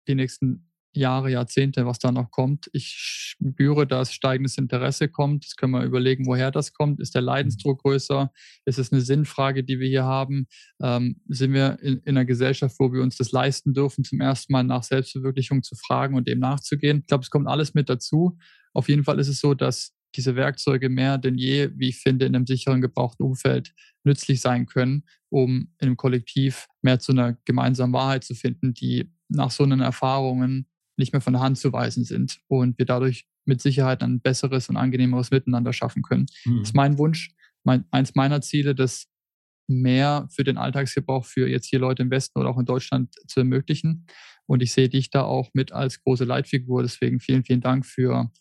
Speaker 1: die nächsten Jahre, Jahrzehnte, was da noch kommt. Ich spüre, dass steigendes Interesse kommt. Jetzt können wir überlegen, woher das kommt. Ist der Leidensdruck größer? Ist es eine Sinnfrage, die wir hier haben? Ähm, sind wir in, in, einer Gesellschaft, wo wir uns das leisten dürfen, zum ersten Mal nach Selbstverwirklichung zu fragen und dem nachzugehen? Ich glaube, es kommt alles mit dazu. Auf jeden Fall ist es so, dass diese Werkzeuge mehr denn je, wie ich finde, in einem sicheren gebrauchten Umfeld nützlich sein können, um im Kollektiv mehr zu einer gemeinsamen Wahrheit zu finden, die nach so einen Erfahrungen nicht mehr von der Hand zu weisen sind und wir dadurch mit Sicherheit ein besseres und angenehmeres Miteinander schaffen können. Mhm. Das ist mein Wunsch, mein, eins meiner Ziele, das mehr für den Alltagsgebrauch für jetzt hier Leute im Westen oder auch in Deutschland zu ermöglichen. Und ich sehe dich da auch mit als große Leitfigur. Deswegen vielen, vielen Dank für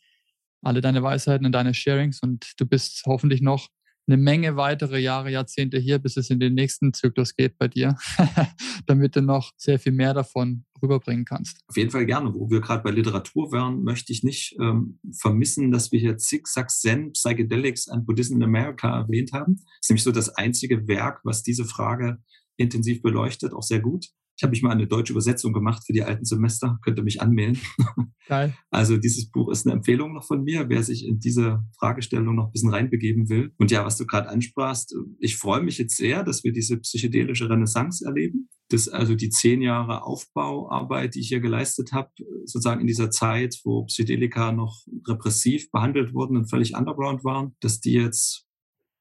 Speaker 1: alle deine Weisheiten und deine Sharings. Und du bist hoffentlich noch eine Menge weitere Jahre, Jahrzehnte hier, bis es in den nächsten Zyklus geht bei dir, damit du noch sehr viel mehr davon rüberbringen kannst.
Speaker 2: Auf jeden Fall gerne. Wo wir gerade bei Literatur wären, möchte ich nicht ähm, vermissen, dass wir hier Zigzag Zen, Psychedelics and Buddhism in America erwähnt haben. Das ist nämlich so das einzige Werk, was diese Frage intensiv beleuchtet, auch sehr gut. Ich habe mich mal eine deutsche Übersetzung gemacht für die alten Semester, könnte mich anmelden. Geil. Also dieses Buch ist eine Empfehlung noch von mir, wer sich in diese Fragestellung noch ein bisschen reinbegeben will. Und ja, was du gerade ansprachst, ich freue mich jetzt sehr, dass wir diese psychedelische Renaissance erleben. Das also die zehn Jahre Aufbauarbeit, die ich hier geleistet habe, sozusagen in dieser Zeit, wo Psychedelika noch repressiv behandelt wurden und völlig underground waren, dass die jetzt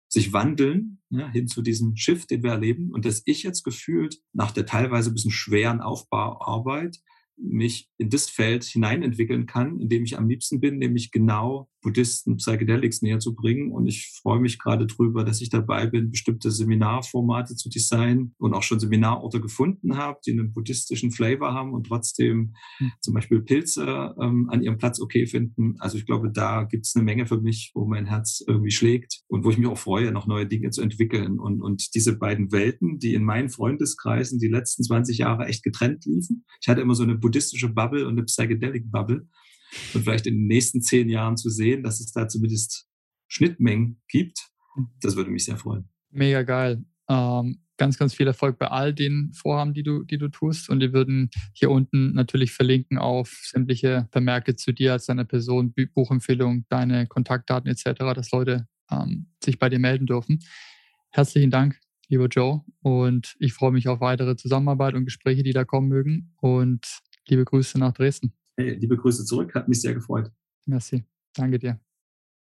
Speaker 2: sich wandeln ja, hin zu diesem Shift, den wir erleben. Und dass ich jetzt gefühlt nach der teilweise bisschen schweren Aufbauarbeit mich in das Feld hineinentwickeln kann, in dem ich am liebsten bin, nämlich genau Buddhisten Psychedelics näher zu bringen. Und ich freue mich gerade drüber, dass ich dabei bin, bestimmte Seminarformate zu designen und auch schon Seminarorte gefunden habe, die einen buddhistischen Flavor haben und trotzdem mhm. zum Beispiel Pilze ähm, an ihrem Platz okay finden. Also ich glaube, da gibt es eine Menge für mich, wo mein Herz irgendwie schlägt und wo ich mich auch freue, noch neue Dinge zu entwickeln. Und, und diese beiden Welten, die in meinen Freundeskreisen die letzten 20 Jahre echt getrennt liefen. Ich hatte immer so eine buddhistische Bubble und eine Psychedelic Bubble und vielleicht in den nächsten zehn Jahren zu sehen, dass es da zumindest Schnittmengen gibt, das würde mich sehr freuen.
Speaker 1: Mega geil. Ähm, ganz, ganz viel Erfolg bei all den Vorhaben, die du, die du tust. Und wir würden hier unten natürlich verlinken auf sämtliche Vermerke zu dir als deiner Person, Buchempfehlung, deine Kontaktdaten etc., dass Leute ähm, sich bei dir melden dürfen. Herzlichen Dank, lieber Joe. Und ich freue mich auf weitere Zusammenarbeit und Gespräche, die da kommen mögen. Und liebe Grüße nach Dresden.
Speaker 2: Hey, liebe Grüße zurück, hat mich sehr gefreut.
Speaker 1: Merci. Danke dir.